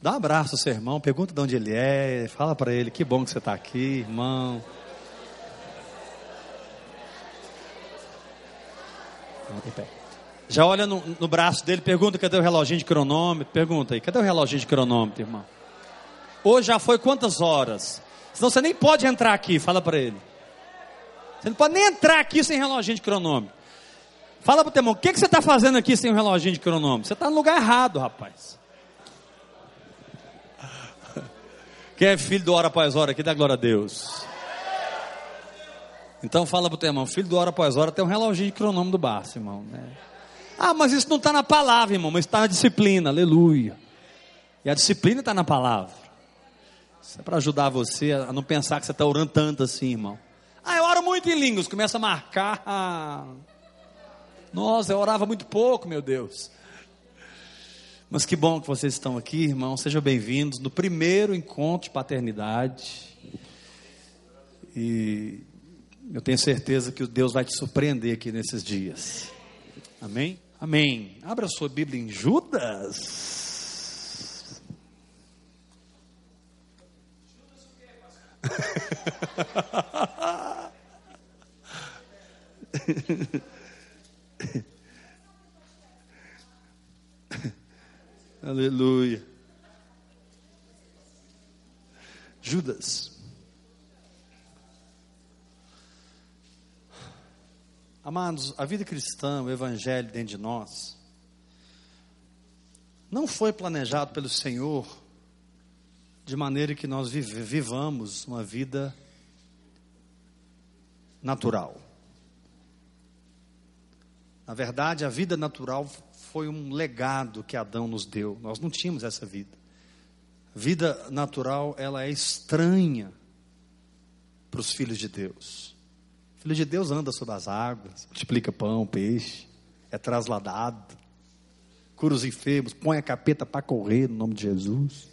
Dá um abraço ao seu irmão, pergunta de onde ele é, fala para ele que bom que você está aqui, irmão. Já olha no, no, braço dele, pergunta cadê o reloginho de cronômetro. Pergunta aí, cadê o reloginho de cronômetro, irmão? Hoje já foi quantas horas? Senão você nem pode entrar aqui, fala para ele. Você não pode nem entrar aqui sem reloginho de cronômetro. Fala para o teu irmão, o que, que você está fazendo aqui sem o reloginho de cronômetro? Você está no lugar errado, rapaz. Quem é filho do hora após hora aqui, dá glória a Deus. Então fala para o teu irmão, filho do hora após hora tem um reloginho de cronômetro do bar, irmão. Né? Ah, mas isso não está na palavra, irmão, mas está na disciplina, aleluia. E a disciplina está na palavra. Isso é para ajudar você a não pensar que você está orando tanto assim, irmão. Ah, eu oro muito em línguas, começa a marcar. Nossa, eu orava muito pouco, meu Deus. Mas que bom que vocês estão aqui, irmãos. Sejam bem-vindos no primeiro encontro de paternidade. E eu tenho certeza que Deus vai te surpreender aqui nesses dias. Amém? Amém. Abra sua Bíblia em Judas. Aleluia. Judas. Amados, a vida cristã, o evangelho dentro de nós, não foi planejado pelo Senhor de maneira que nós vivamos uma vida natural. Na verdade, a vida natural foi um legado que Adão nos deu. Nós não tínhamos essa vida. Vida natural, ela é estranha para os filhos de Deus. O filho de Deus anda sobre as águas, multiplica pão, peixe, é trasladado, cura os enfermos, põe a capeta para correr no nome de Jesus.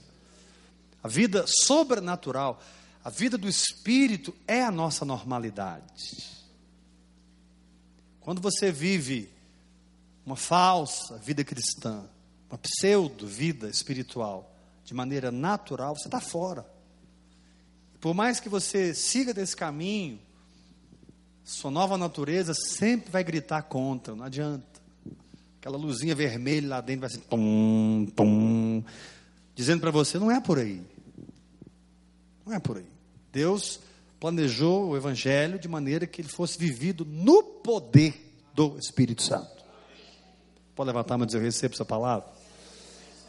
A vida sobrenatural, a vida do Espírito é a nossa normalidade. Quando você vive uma falsa vida cristã, uma pseudo vida espiritual, de maneira natural, você está fora. Por mais que você siga desse caminho, sua nova natureza sempre vai gritar contra, não adianta. Aquela luzinha vermelha lá dentro vai assim, pum, pum, dizendo para você: não é por aí. Não é por aí. Deus planejou o Evangelho de maneira que ele fosse vivido no poder do Espírito Santo. Pode levantar dizer: Eu recebo essa palavra.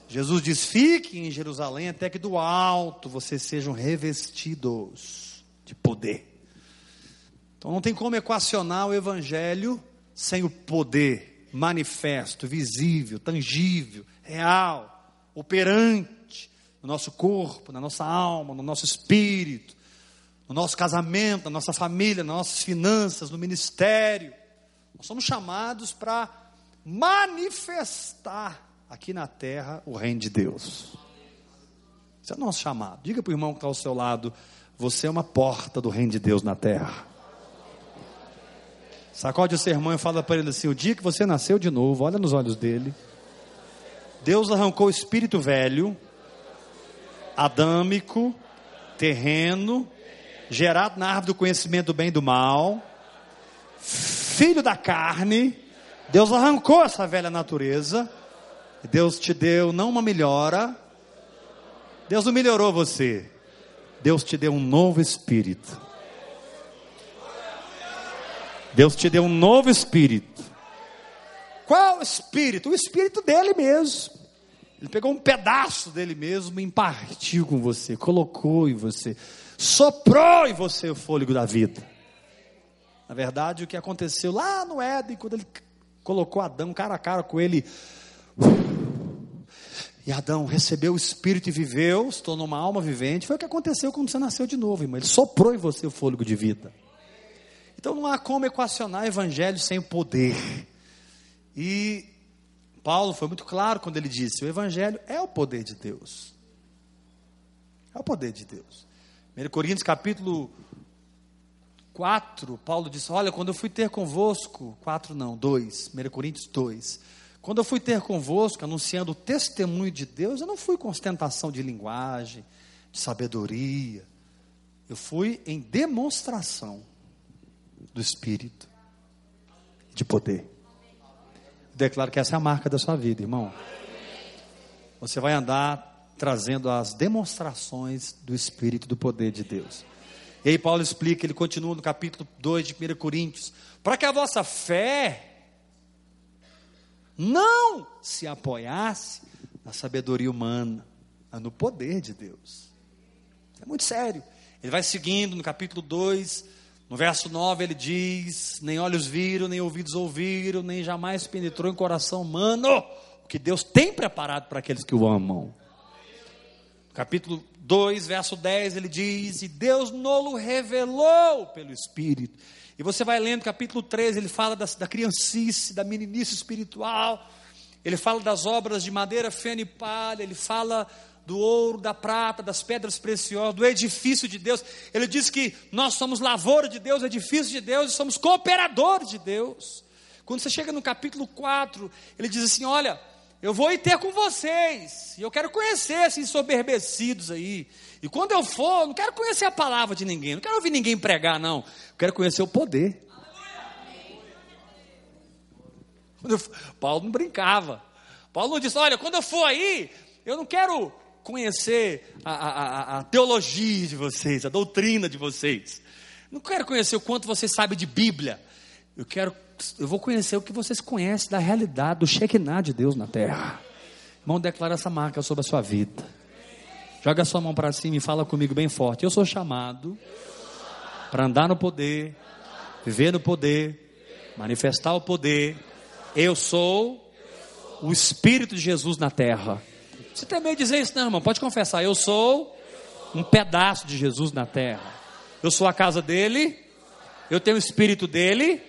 Jesus diz: Fique em Jerusalém até que do alto vocês sejam revestidos de poder. Então não tem como equacionar o Evangelho sem o poder manifesto, visível, tangível, real, operante no nosso corpo, na nossa alma, no nosso espírito, no nosso casamento, na nossa família, nas nossas finanças, no ministério. Nós somos chamados para manifestar aqui na terra o reino de Deus. Esse é o nosso chamado. Diga para o irmão que está ao seu lado: você é uma porta do reino de Deus na terra. Sacode o sermão e fala para ele assim: o dia que você nasceu de novo, olha nos olhos dele. Deus arrancou o espírito velho, adâmico, terreno, gerado na árvore do conhecimento do bem e do mal, filho da carne, Deus arrancou essa velha natureza. Deus te deu não uma melhora. Deus não melhorou você. Deus te deu um novo espírito. Deus te deu um novo espírito. Qual espírito? O espírito dele mesmo. Ele pegou um pedaço dele mesmo e impartiu com você, colocou em você, soprou em você o fôlego da vida. Na verdade, o que aconteceu lá no Éden, quando ele colocou Adão cara a cara com ele. E Adão recebeu o Espírito e viveu, se tornou uma alma vivente. Foi o que aconteceu quando você nasceu de novo, irmão. Ele soprou em você o fôlego de vida. Então não há como equacionar evangelho sem poder. E Paulo foi muito claro quando ele disse: o evangelho é o poder de Deus. É o poder de Deus. 1 Coríntios capítulo 4, Paulo disse: Olha, quando eu fui ter convosco, 4 não, 2, 1 Coríntios 2. Quando eu fui ter convosco, anunciando o testemunho de Deus, eu não fui com ostentação de linguagem, de sabedoria. Eu fui em demonstração do Espírito, de poder. Declaro que essa é a marca da sua vida, irmão. Você vai andar trazendo as demonstrações do Espírito do poder de Deus. E aí Paulo explica, ele continua no capítulo 2 de 1 Coríntios, para que a vossa fé não se apoiasse na sabedoria humana, mas no poder de Deus. É muito sério. Ele vai seguindo no capítulo 2, no verso 9 ele diz: Nem olhos viram, nem ouvidos ouviram, nem jamais penetrou em coração humano o que Deus tem preparado para aqueles que o amam. Capítulo 2, verso 10, ele diz: E Deus nolo revelou pelo Espírito. E você vai lendo capítulo 13, ele fala da, da criancice, da meninice espiritual, ele fala das obras de madeira, feno e palha, ele fala do ouro, da prata, das pedras preciosas, do edifício de Deus. Ele diz que nós somos lavoura de Deus, edifício de Deus, e somos cooperadores de Deus. Quando você chega no capítulo 4, ele diz assim: Olha, eu vou ir ter com vocês, e eu quero conhecer esses soberbecidos aí. E quando eu for, eu não quero conhecer a palavra de ninguém, não quero ouvir ninguém pregar, não. Eu quero conhecer o poder. Paulo não brincava. Paulo não disse: Olha, quando eu for aí, eu não quero conhecer a, a, a, teologia de vocês, a doutrina de vocês. Não quero conhecer o quanto vocês sabem de Bíblia. Eu quero, eu vou conhecer o que vocês conhecem da realidade, do Shekinah de Deus na terra. Irmão, declara essa marca sobre a sua vida. Joga a sua mão para cima e fala comigo bem forte. Eu sou chamado para andar no poder, viver no poder, manifestar o poder. Eu sou o Espírito de Jesus na terra. Você tem medo de dizer isso, não, irmão? Pode confessar. Eu sou um pedaço de Jesus na terra. Eu sou a casa dele. Eu tenho o espírito dele.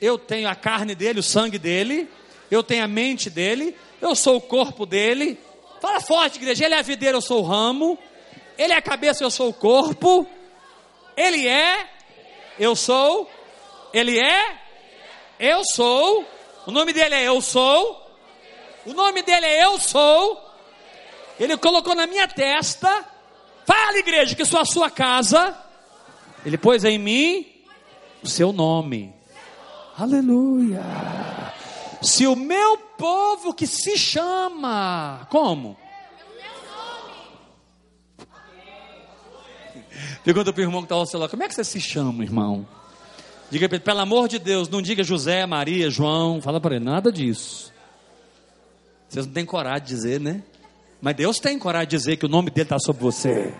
Eu tenho a carne dele, o sangue dele. Eu tenho a mente dele. Eu sou o corpo dele. Fala forte, igreja. Ele é a videira, eu sou o ramo. Ele é a cabeça, eu sou o corpo. Ele é, eu sou. Ele é, eu sou. O nome dele é Eu Sou. O nome dele é Eu Sou. Ele colocou na minha testa. Fala, igreja, que sou a sua casa. Ele pôs em mim o seu nome. Aleluia. Se o meu povo que se chama, como? Pergunta para o irmão que está ao lado: como é que você se chama, irmão? Diga para ele, pelo amor de Deus, não diga José, Maria, João. Fala para ele, nada disso. Vocês não têm coragem de dizer, né? Mas Deus tem coragem de dizer que o nome dele está sobre você.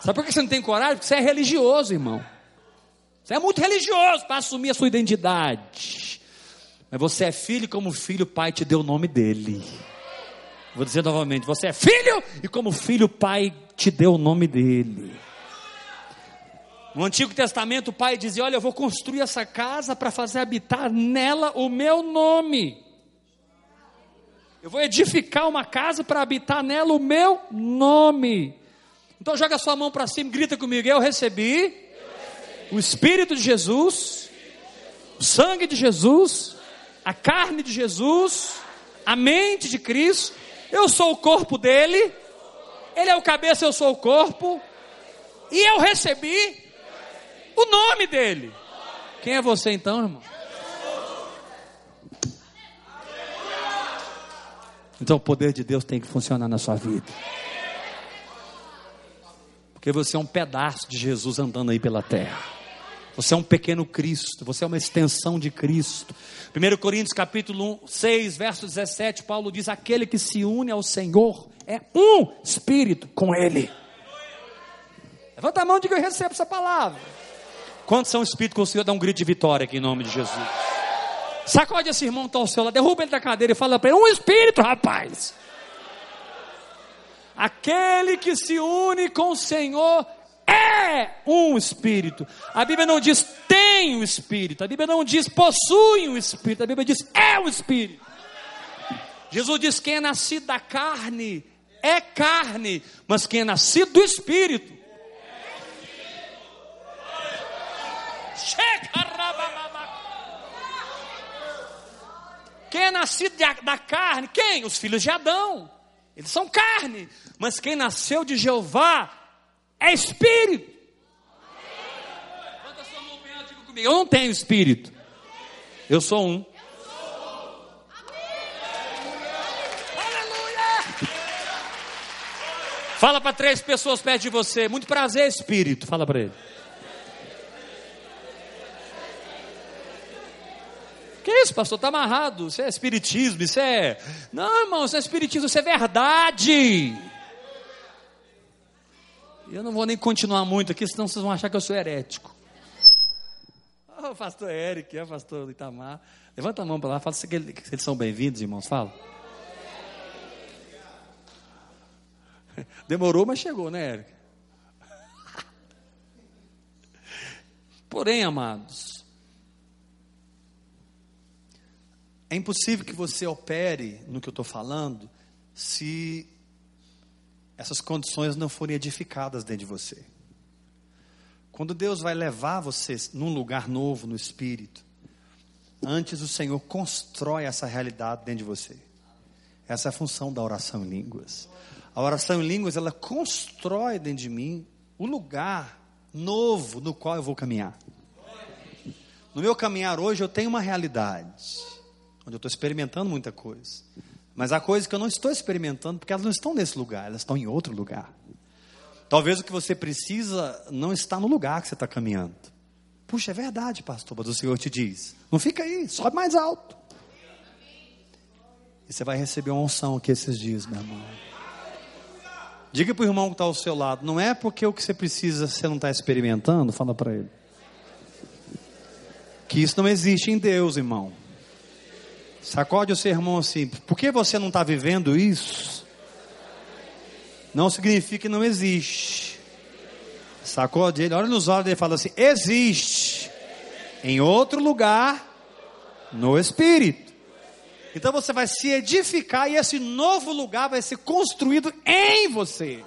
Sabe por que você não tem coragem? Porque você é religioso, irmão. Você é muito religioso para assumir a sua identidade. Mas você é filho como filho, o pai te deu o nome dele. Vou dizer novamente: você é filho e como filho, o pai te deu o nome dele. No Antigo Testamento, o pai dizia: Olha, eu vou construir essa casa para fazer habitar nela o meu nome. Eu vou edificar uma casa para habitar nela o meu nome. Então joga sua mão para cima, grita comigo. Eu recebi, o Espírito de Jesus, o sangue de Jesus, a carne de Jesus, a mente de Cristo. Eu sou o corpo dele. Ele é o cabeça, eu sou o corpo. E eu recebi o nome dele. Quem é você então, irmão? Então o poder de Deus tem que funcionar na sua vida. Porque você é um pedaço de Jesus andando aí pela terra. Você é um pequeno Cristo, você é uma extensão de Cristo. 1 Coríntios capítulo 6, verso 17, Paulo diz: aquele que se une ao Senhor é um espírito com Ele. Levanta a mão e diga: Eu recebo essa palavra. Quantos são espíritos com o Senhor? Dá um grito de vitória aqui em nome de Jesus. Sacode esse irmão que está ao seu derruba ele da cadeira e fala para ele: um espírito, rapaz. Aquele que se une com o Senhor é um espírito. A Bíblia não diz tem um espírito, a Bíblia não diz possui um espírito, a Bíblia diz é um espírito. Jesus diz: quem é nascido da carne é carne, mas quem é nascido do espírito. Quem é nascido da carne? Quem? Os filhos de Adão. Eles são carne. Mas quem nasceu de Jeová é espírito. Levanta sua mão bem alto comigo. Eu não tenho espírito. Eu sou um. Fala para três pessoas perto de você. Muito prazer, Espírito. Fala para ele. Que isso, pastor? Está amarrado. Isso é espiritismo. Isso é. Não, irmão, isso é espiritismo. Isso é verdade. Eu não vou nem continuar muito aqui, senão vocês vão achar que eu sou herético. Oh, pastor Eric, é pastor Itamar. Levanta a mão para lá, fala se eles são bem-vindos, irmãos. Fala. Demorou, mas chegou, né, Érica? Porém, amados, é impossível que você opere no que eu estou falando se essas condições não forem edificadas dentro de você. Quando Deus vai levar você num lugar novo no espírito, antes o Senhor constrói essa realidade dentro de você. Essa é a função da oração em línguas. A oração em línguas, ela constrói dentro de mim o lugar novo no qual eu vou caminhar. No meu caminhar hoje, eu tenho uma realidade, onde eu estou experimentando muita coisa. Mas há coisas que eu não estou experimentando, porque elas não estão nesse lugar, elas estão em outro lugar. Talvez o que você precisa não está no lugar que você está caminhando. Puxa, é verdade, pastor, mas o Senhor te diz: não fica aí, sobe mais alto. E você vai receber uma unção aqui esses dias, meu irmão. Diga para o irmão que está ao seu lado, não é porque o que você precisa você não está experimentando, fala para ele. Que isso não existe em Deus, irmão. Sacode o seu irmão assim, por que você não está vivendo isso? Não significa que não existe. Sacode ele, olha nos olhos dele e fala assim: existe em outro lugar no Espírito. Então você vai se edificar e esse novo lugar vai ser construído em você.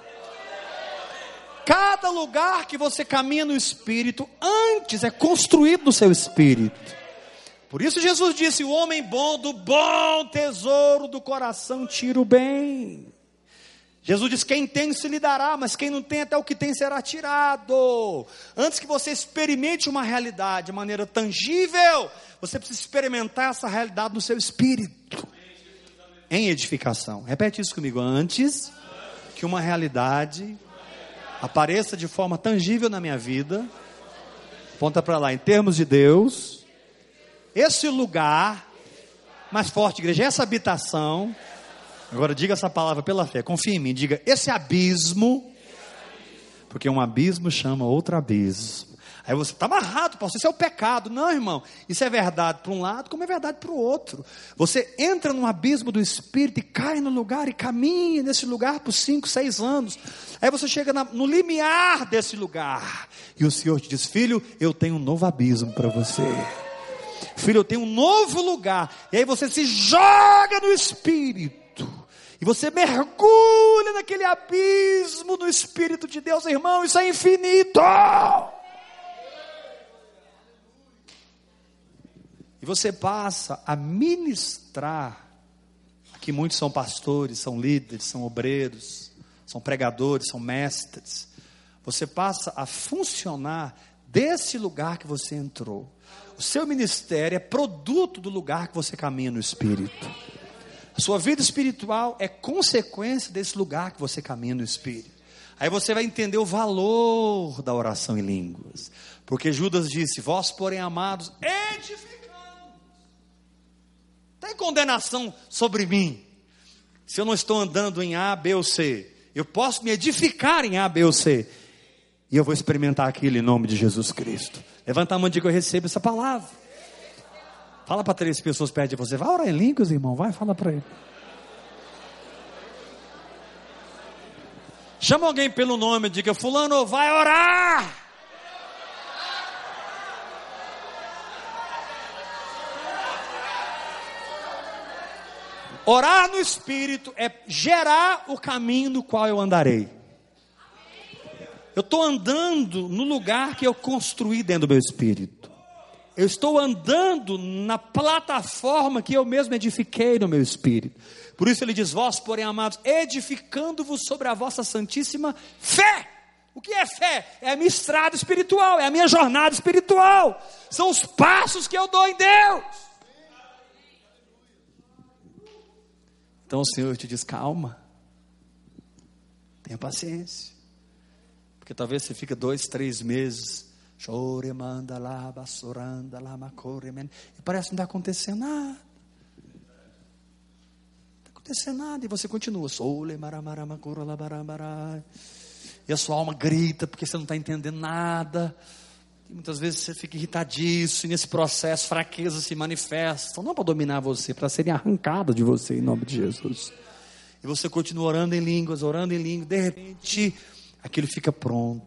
Cada lugar que você caminha no espírito, antes é construído no seu espírito. Por isso Jesus disse: O homem bom do bom tesouro do coração tira o bem. Jesus diz: quem tem se lhe dará, mas quem não tem, até o que tem será tirado. Antes que você experimente uma realidade de maneira tangível, você precisa experimentar essa realidade no seu espírito, em edificação. Repete isso comigo. Antes que uma realidade apareça de forma tangível na minha vida, ponta para lá, em termos de Deus, esse lugar, mais forte, igreja, essa habitação, agora diga essa palavra pela fé, confia em mim, diga, esse abismo, porque um abismo chama outro abismo. Aí você está amarrado, pastor, isso é o pecado. Não, irmão, isso é verdade para um lado, como é verdade para o outro. Você entra num abismo do espírito e cai no lugar e caminha nesse lugar por cinco, seis anos. Aí você chega na, no limiar desse lugar e o Senhor te diz: Filho, eu tenho um novo abismo para você. Filho, eu tenho um novo lugar. E aí você se joga no espírito. E você mergulha naquele abismo no Espírito de Deus, irmão, isso é infinito. E você passa a ministrar. Aqui muitos são pastores, são líderes, são obreiros, são pregadores, são mestres. Você passa a funcionar desse lugar que você entrou. O seu ministério é produto do lugar que você caminha no Espírito. A sua vida espiritual é consequência desse lugar que você caminha no Espírito. Aí você vai entender o valor da oração em línguas. Porque Judas disse: Vós, porém, amados, edificai tem condenação sobre mim. Se eu não estou andando em A, B ou C, eu posso me edificar em A, B ou C. E eu vou experimentar aquilo em nome de Jesus Cristo. Levanta a mão e diga: Eu recebo essa palavra. Fala para três pessoas perto de você. Vai orar em línguas, irmão. Vai, fala para ele. Chama alguém pelo nome e diga: Fulano, vai orar. Orar no Espírito é gerar o caminho no qual eu andarei. Eu estou andando no lugar que eu construí dentro do meu espírito. eu estou andando na plataforma que eu mesmo edifiquei no meu espírito. Por isso ele diz: Vós, porém, amados, edificando-vos sobre a vossa santíssima fé. O que é fé? É a minha estrada espiritual, é a minha jornada espiritual. São os passos que eu dou em Deus. Então o Senhor te diz: calma, tenha paciência. Porque talvez você fica dois, três meses, chore, manda lá, bassuranda lá, macore, e parece que não está acontecendo nada. Está acontecendo nada, e você continua. E a sua alma grita porque você não está entendendo nada. E muitas vezes você fica irritadíssimo, e nesse processo fraquezas se manifestam, não para dominar você, para serem arrancadas de você em nome de Jesus. E você continua orando em línguas, orando em línguas, de repente aquilo fica pronto.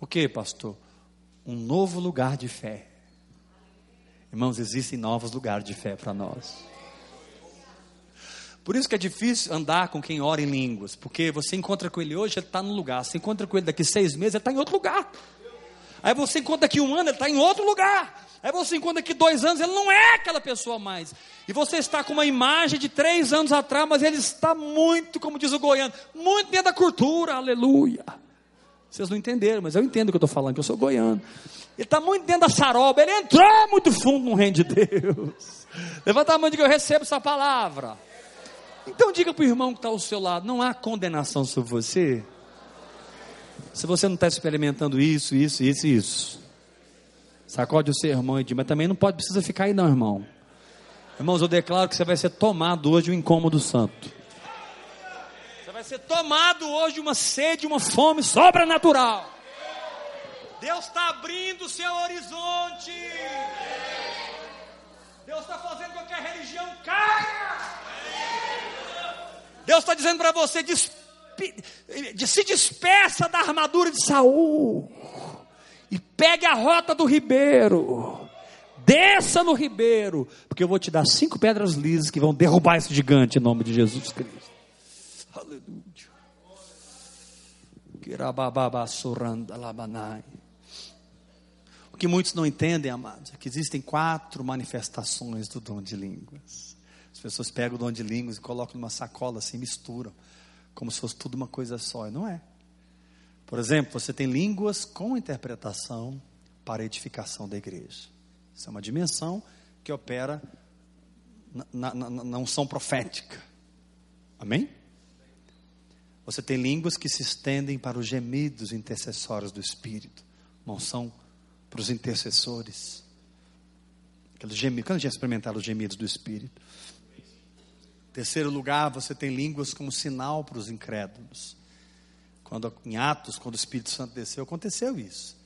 O que, pastor? Um novo lugar de fé. Irmãos, existem novos lugares de fé para nós. Por isso que é difícil andar com quem ora em línguas, porque você encontra com ele hoje, ele está num lugar, você encontra com ele daqui seis meses, ele está em outro lugar. Aí você encontra daqui um ano, ele está em outro lugar. Aí você encontra daqui dois anos, ele não é aquela pessoa mais. E você está com uma imagem de três anos atrás, mas ele está muito, como diz o goiano, muito dentro da cultura, aleluia. Vocês não entenderam, mas eu entendo o que eu estou falando, que eu sou goiano. Ele está muito dentro da saroba, ele entrou muito fundo no reino de Deus. Levanta a mão e diga, eu recebo essa palavra. Então diga para o irmão que está ao seu lado: não há condenação sobre você. Se você não está experimentando isso, isso, isso isso. Sacode o seu irmão e diz, mas também não pode, precisa ficar aí não, irmão. Irmãos, eu declaro que você vai ser tomado hoje um incômodo santo. Você vai ser tomado hoje uma sede, uma fome sobrenatural. Deus está abrindo o seu horizonte. Deus está fazendo com que a religião caia. Deus está dizendo para você: se despeça da armadura de Saul e pegue a rota do ribeiro. Desça no ribeiro, porque eu vou te dar cinco pedras lisas que vão derrubar esse gigante em nome de Jesus Cristo. Aleluia. O que muitos não entendem, amados, é que existem quatro manifestações do dom de línguas. As pessoas pegam o dom de línguas e colocam numa sacola assim, misturam, como se fosse tudo uma coisa só, e não é. Por exemplo, você tem línguas com interpretação para edificação da igreja. Isso é uma dimensão que opera na, na, na unção profética. Amém? Você tem línguas que se estendem para os gemidos intercessórios do Espírito. Uma unção para os intercessores. Aqueles gemidos. Quando a gente experimentar os gemidos do Espírito? Terceiro lugar, você tem línguas como sinal para os incrédulos. Quando em Atos, quando o Espírito Santo desceu, aconteceu isso.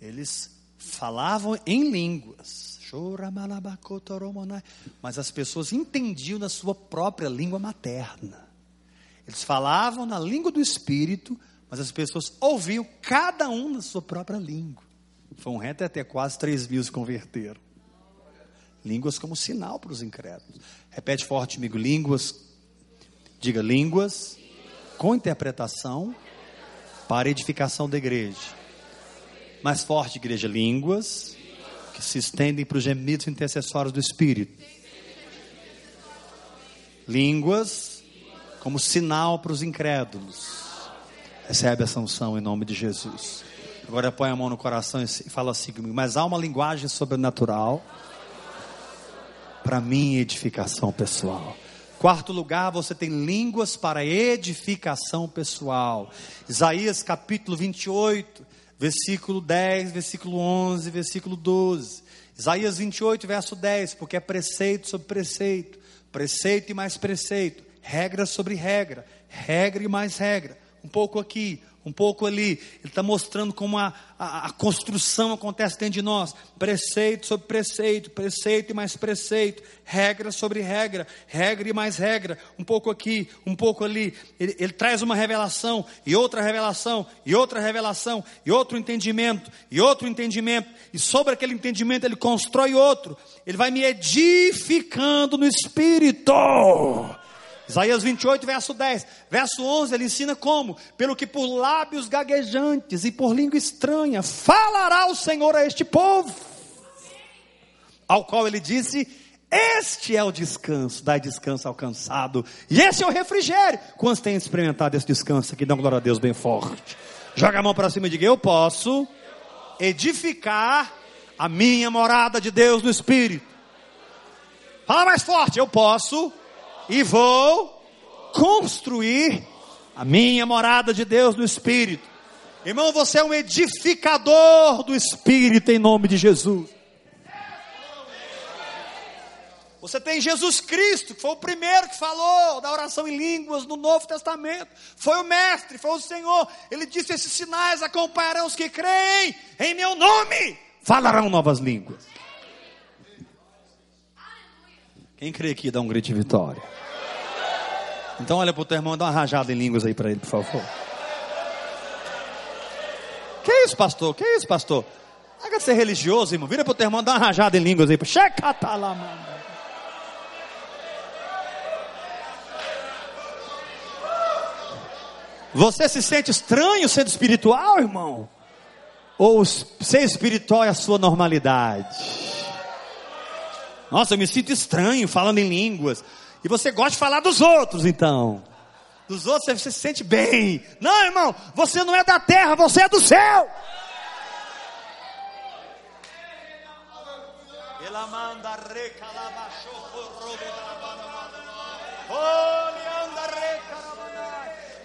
Eles falavam em línguas. Mas as pessoas entendiam na sua própria língua materna. Eles falavam na língua do Espírito, mas as pessoas ouviam cada um na sua própria língua. Foi um reto até quase 3 mil se converteram. Línguas como sinal para os incrédulos. Repete forte comigo: línguas. Diga línguas com interpretação para edificação da igreja. Mais forte, igreja, línguas que se estendem para os gemidos intercessórios do Espírito. Línguas como sinal para os incrédulos. Recebe a sanção em nome de Jesus. Agora põe a mão no coração e fala assim comigo. Mas há uma linguagem sobrenatural para minha edificação pessoal. Quarto lugar, você tem línguas para edificação pessoal. Isaías capítulo 28, versículo 10, versículo 11, versículo 12. Isaías 28, verso 10, porque é preceito sobre preceito, preceito e mais preceito, regra sobre regra, regra e mais regra. Um pouco aqui, um pouco ali. Ele está mostrando como a, a, a, construção acontece dentro de nós. Preceito sobre preceito, preceito e mais preceito, regra sobre regra, regra e mais regra. Um pouco aqui, um pouco ali. Ele, ele traz uma revelação, e outra revelação, e outra revelação, e outro entendimento, e outro entendimento. E sobre aquele entendimento ele constrói outro. Ele vai me edificando no espírito. Isaías 28, verso 10. Verso 11, ele ensina como? Pelo que por lábios gaguejantes e por língua estranha falará o Senhor a este povo. Ao qual ele disse: Este é o descanso, dai descanso alcançado. E esse é o refrigério. Quantos têm experimentado esse descanso aqui? Dá glória a Deus bem forte. Joga a mão para cima e diga: Eu posso edificar a minha morada de Deus no Espírito. Fala mais forte: Eu posso e vou construir a minha morada de Deus no Espírito. Irmão, você é um edificador do Espírito em nome de Jesus. Você tem Jesus Cristo, que foi o primeiro que falou da oração em línguas no Novo Testamento. Foi o Mestre, foi o Senhor. Ele disse: Esses sinais acompanharão os que creem em meu nome, falarão novas línguas. Quem crê aqui dá um grito de vitória. Então olha para o teu irmão, dá uma rajada em línguas aí para ele, por favor. Que isso, pastor? Que isso, pastor? Haga ser religioso, irmão. Vira para o teu irmão, dá uma rajada em línguas aí. Checa, lá, mano. Você se sente estranho sendo espiritual, irmão? Ou ser espiritual é a sua normalidade? Nossa, eu me sinto estranho falando em línguas. E você gosta de falar dos outros, então. Dos outros você se sente bem. Não, irmão, você não é da terra, você é do céu.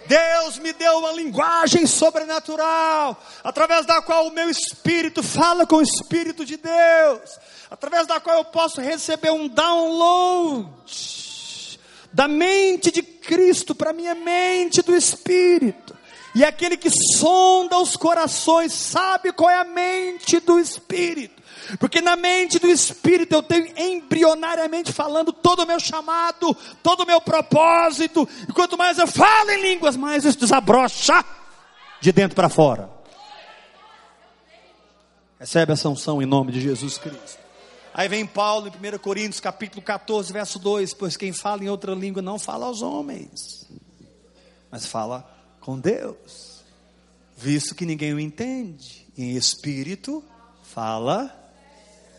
Deus me deu uma linguagem sobrenatural, através da qual o meu espírito fala com o espírito de Deus, através da qual eu posso receber um download da mente de Cristo para minha mente do espírito. E aquele que sonda os corações sabe qual é a mente do espírito. Porque na mente do Espírito eu tenho embrionariamente falando todo o meu chamado, todo o meu propósito. E quanto mais eu falo em línguas, mais isso desabrocha de dentro para fora. Recebe essa unção em nome de Jesus Cristo. Aí vem Paulo em 1 Coríntios capítulo 14, verso 2: Pois quem fala em outra língua não fala aos homens, mas fala com Deus, visto que ninguém o entende, em espírito fala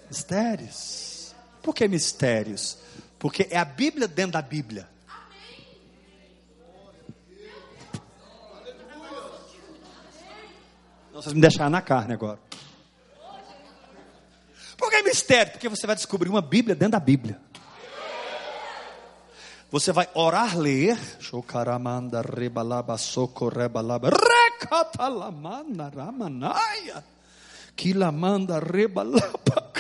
Mistérios. Por que mistérios? Porque é a Bíblia dentro da Bíblia. Não, vocês me deixaram na carne agora. Por que mistério? Porque você vai descobrir uma Bíblia dentro da Bíblia. Você vai orar, ler. Rebalaba. Quilamanda rebalaba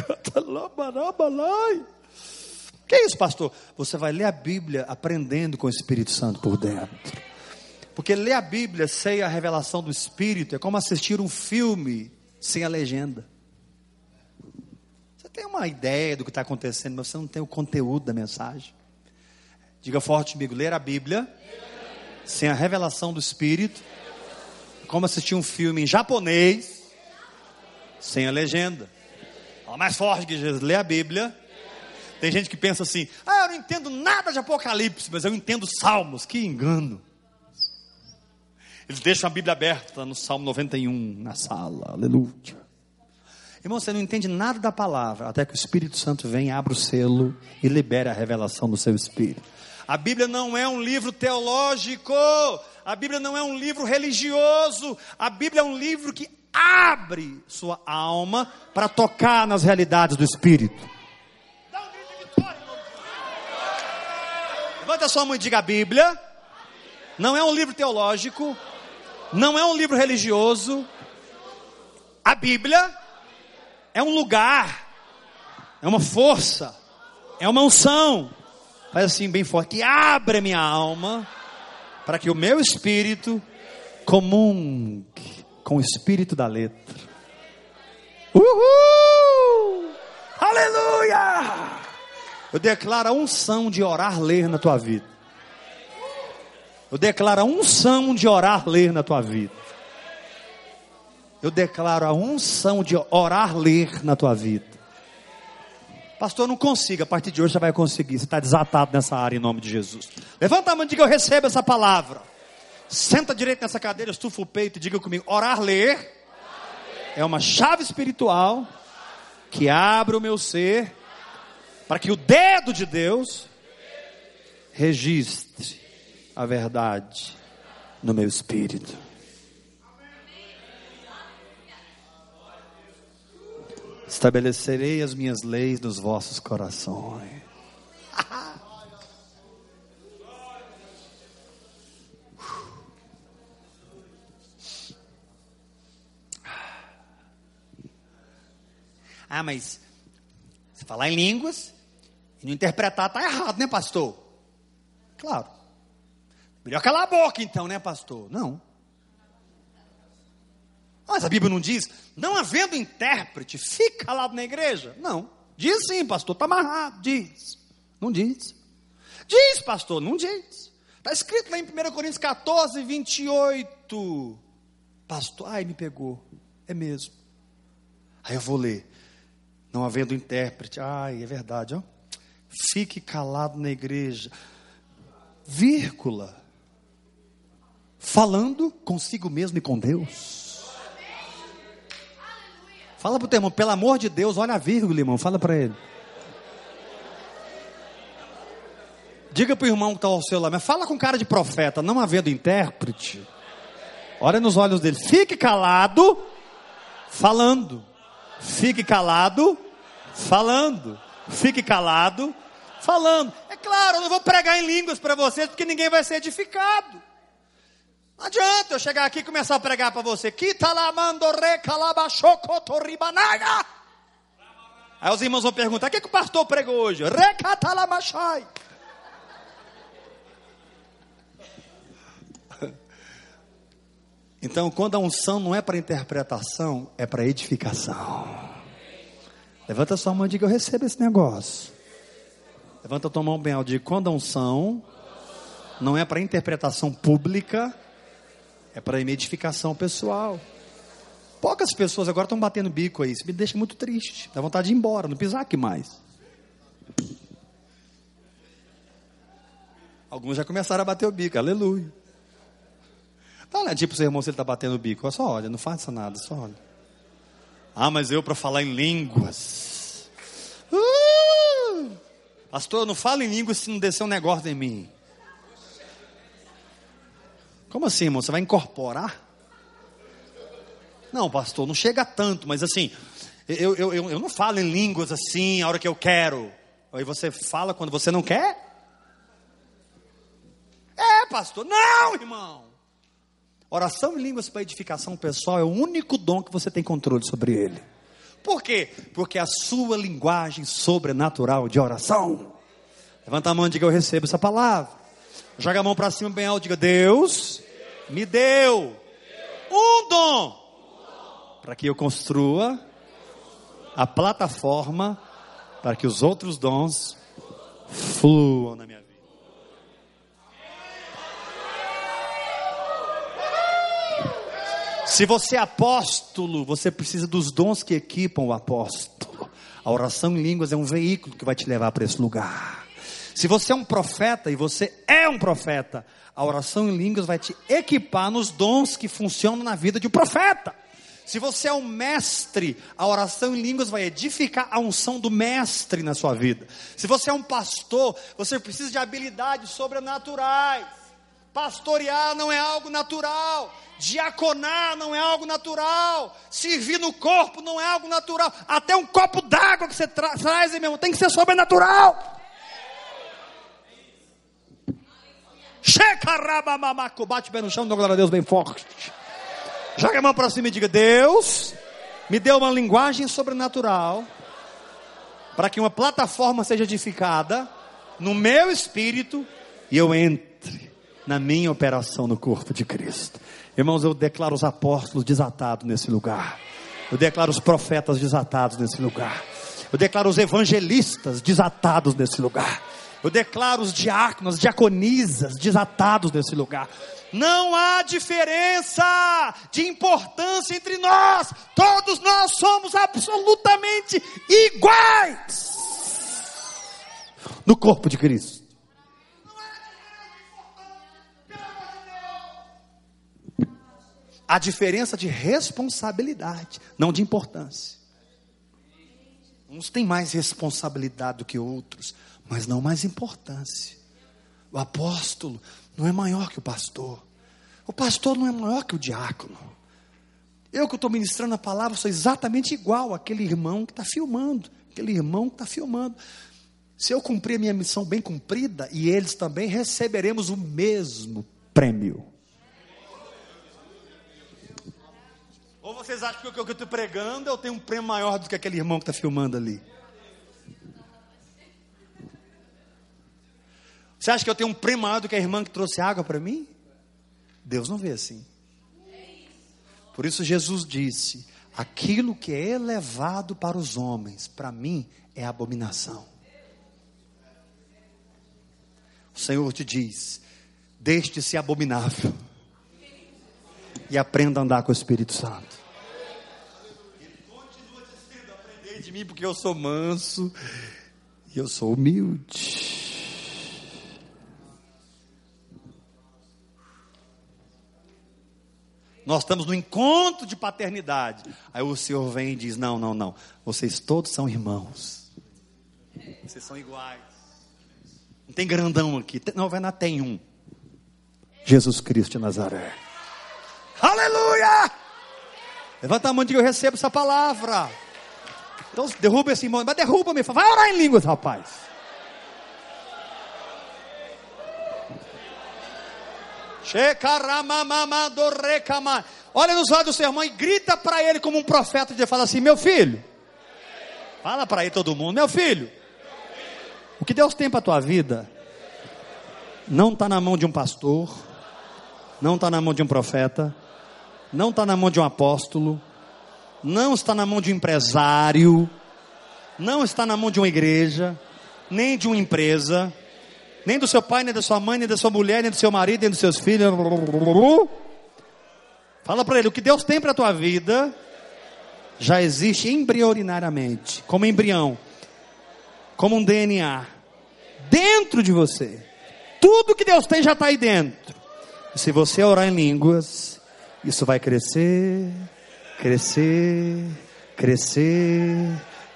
que é isso, pastor? Você vai ler a Bíblia aprendendo com o Espírito Santo por dentro. Porque ler a Bíblia sem a revelação do Espírito é como assistir um filme sem a legenda. Tem uma ideia do que está acontecendo, mas você não tem o conteúdo da mensagem. Diga forte comigo: ler a Bíblia sem a revelação do Espírito, como assistir um filme em japonês sem a legenda. Fala mais forte que Jesus. Lê a Bíblia. Tem gente que pensa assim: ah, eu não entendo nada de Apocalipse, mas eu entendo Salmos. Que engano. Eles deixam a Bíblia aberta no Salmo 91, na sala. Aleluia. Irmão, você não entende nada da palavra, até que o Espírito Santo vem, abre o selo e libera a revelação do seu espírito. A Bíblia não é um livro teológico, a Bíblia não é um livro religioso, a Bíblia é um livro que abre sua alma para tocar nas realidades do Espírito. Levanta sua mão e diga a Bíblia. Não é um livro teológico, não é um livro religioso. A Bíblia é um lugar, é uma força, é uma unção. Faz assim bem forte, que abre a minha alma para que o meu espírito comungue com o espírito da letra. Uhul! Aleluia! Eu declaro a unção de orar, ler na tua vida. Eu declaro a unção de orar, ler na tua vida. Eu declaro a unção de orar, ler na tua vida. Pastor, não consigo. A partir de hoje você vai conseguir. Você está desatado nessa área em nome de Jesus. Levanta a mão e diga: Eu recebo essa palavra. Senta direito nessa cadeira, estufa o peito e diga comigo: Orar, ler é uma chave espiritual que abre o meu ser para que o dedo de Deus registre a verdade no meu espírito. Estabelecerei as minhas leis nos vossos corações. Ah, mas se falar em línguas e não interpretar está errado, né, pastor? Claro. Melhor calar a boca então, né, pastor? Não. Mas a Bíblia não diz, não havendo intérprete, fica calado na igreja. Não. Diz sim, pastor, está amarrado. Diz. Não diz. Diz, pastor, não diz. Está escrito lá em 1 Coríntios 14, 28. Pastor, ai, me pegou. É mesmo. Aí eu vou ler. Não havendo intérprete. Ai, é verdade, ó. Fique calado na igreja. Vírgula. Falando consigo mesmo e com Deus. Fala para o teu irmão, pelo amor de Deus, olha a vírgula, irmão. Fala para ele. Diga para o irmão que está ao seu lado, mas fala com cara de profeta, não havendo intérprete. Olha nos olhos dele. Fique calado, falando. Fique calado, falando. Fique calado, falando. É claro, eu não vou pregar em línguas para vocês, porque ninguém vai ser edificado. Não adianta eu chegar aqui e começar a pregar para você. Aí os irmãos vão perguntar: o que, que o pastor pregou hoje? Recatalamachai. Então, quando a unção não é para interpretação, é para edificação. Levanta sua mão e diga: Eu recebo esse negócio. Levanta tua mão bem alto. Diga: Quando a unção não é para interpretação pública, é para edificação pessoal. Poucas pessoas agora estão batendo bico aí. Isso me deixa muito triste. Dá vontade de ir embora, não pisar aqui mais. Alguns já começaram a bater o bico, aleluia. Dá uma olhadinha para o seu irmão se ele está batendo o bico. Só olha, não faça nada, só olha. Ah, mas eu para falar em línguas. Uh! Pastor, eu não falo em línguas se não descer um negócio em mim. Como assim, irmão? Você vai incorporar? Não, pastor, não chega tanto, mas assim, eu, eu, eu, eu não falo em línguas assim, a hora que eu quero. Aí você fala quando você não quer? É, pastor. Não, irmão. Oração em línguas para edificação pessoal é o único dom que você tem controle sobre ele. Por quê? Porque a sua linguagem sobrenatural de oração. Levanta a mão e diga: Eu recebo essa palavra. Joga a mão para cima bem alto, diga: Deus me deu um dom para que eu construa a plataforma para que os outros dons fluam na minha vida. Se você é apóstolo, você precisa dos dons que equipam o apóstolo. A oração em línguas é um veículo que vai te levar para esse lugar. Se você é um profeta e você é um profeta, a oração em línguas vai te equipar nos dons que funcionam na vida de um profeta. Se você é um mestre, a oração em línguas vai edificar a unção do mestre na sua vida. Se você é um pastor, você precisa de habilidades sobrenaturais. Pastorear não é algo natural. Diaconar não é algo natural. Servir no corpo não é algo natural. Até um copo d'água que você tra traz, meu irmão, tem que ser sobrenatural. Checarabamamaco. Bate o pé no chão, dá glória a Deus bem forte. Joga a mão para cima e diga: Deus me deu uma linguagem sobrenatural para que uma plataforma seja edificada no meu espírito e eu entre na minha operação no corpo de Cristo. Irmãos, eu declaro os apóstolos desatados nesse lugar. Eu declaro os profetas desatados nesse lugar. Eu declaro os evangelistas desatados nesse lugar. Eu declaro os diáconos, diaconisas desatados nesse lugar. Não há diferença de importância entre nós. Todos nós somos absolutamente iguais. no corpo de Cristo. A diferença de responsabilidade, não de importância. Uns têm mais responsabilidade do que outros, mas não mais importância. O apóstolo não é maior que o pastor. O pastor não é maior que o diácono. Eu que estou ministrando a palavra sou exatamente igual àquele irmão que está filmando. Aquele irmão que está filmando. Se eu cumprir a minha missão bem cumprida, e eles também receberemos o mesmo prêmio. Ou vocês acham que o que eu estou pregando eu tenho um prêmio maior do que aquele irmão que está filmando ali? Você acha que eu tenho um prêmio maior do que a irmã que trouxe água para mim? Deus não vê assim. Por isso Jesus disse: aquilo que é elevado para os homens, para mim é abominação. O Senhor te diz: deixe-se abominável e aprenda a andar com o Espírito Santo. Ele continua dizendo: aprendei de mim porque eu sou manso e eu sou humilde. Nós estamos no encontro de paternidade. Aí o Senhor vem e diz: Não, não, não. Vocês todos são irmãos. Vocês são iguais. Não tem grandão aqui. Não, vai na tem um. Jesus Cristo de Nazaré. Aleluia! Levanta a mão e diga: Eu recebo essa palavra. Então derruba esse irmão, mas derruba-me. Vai orar em línguas, rapaz. Olha nos olhos do seu irmão e grita para ele como um profeta e fala assim: Meu filho, fala para aí todo mundo, meu filho, o que Deus tem para a tua vida não está na mão de um pastor, não está na mão de um profeta, não está na mão de um apóstolo, não está na mão de um empresário, não está na mão de uma igreja, nem de uma empresa, nem do seu pai, nem da sua mãe, nem da sua mulher, nem do seu marido, nem dos seus filhos. Fala para ele: o que Deus tem para a tua vida já existe embrionariamente, como embrião, como um DNA, dentro de você. Tudo que Deus tem já está aí dentro. E se você orar em línguas, isso vai crescer, crescer, crescer,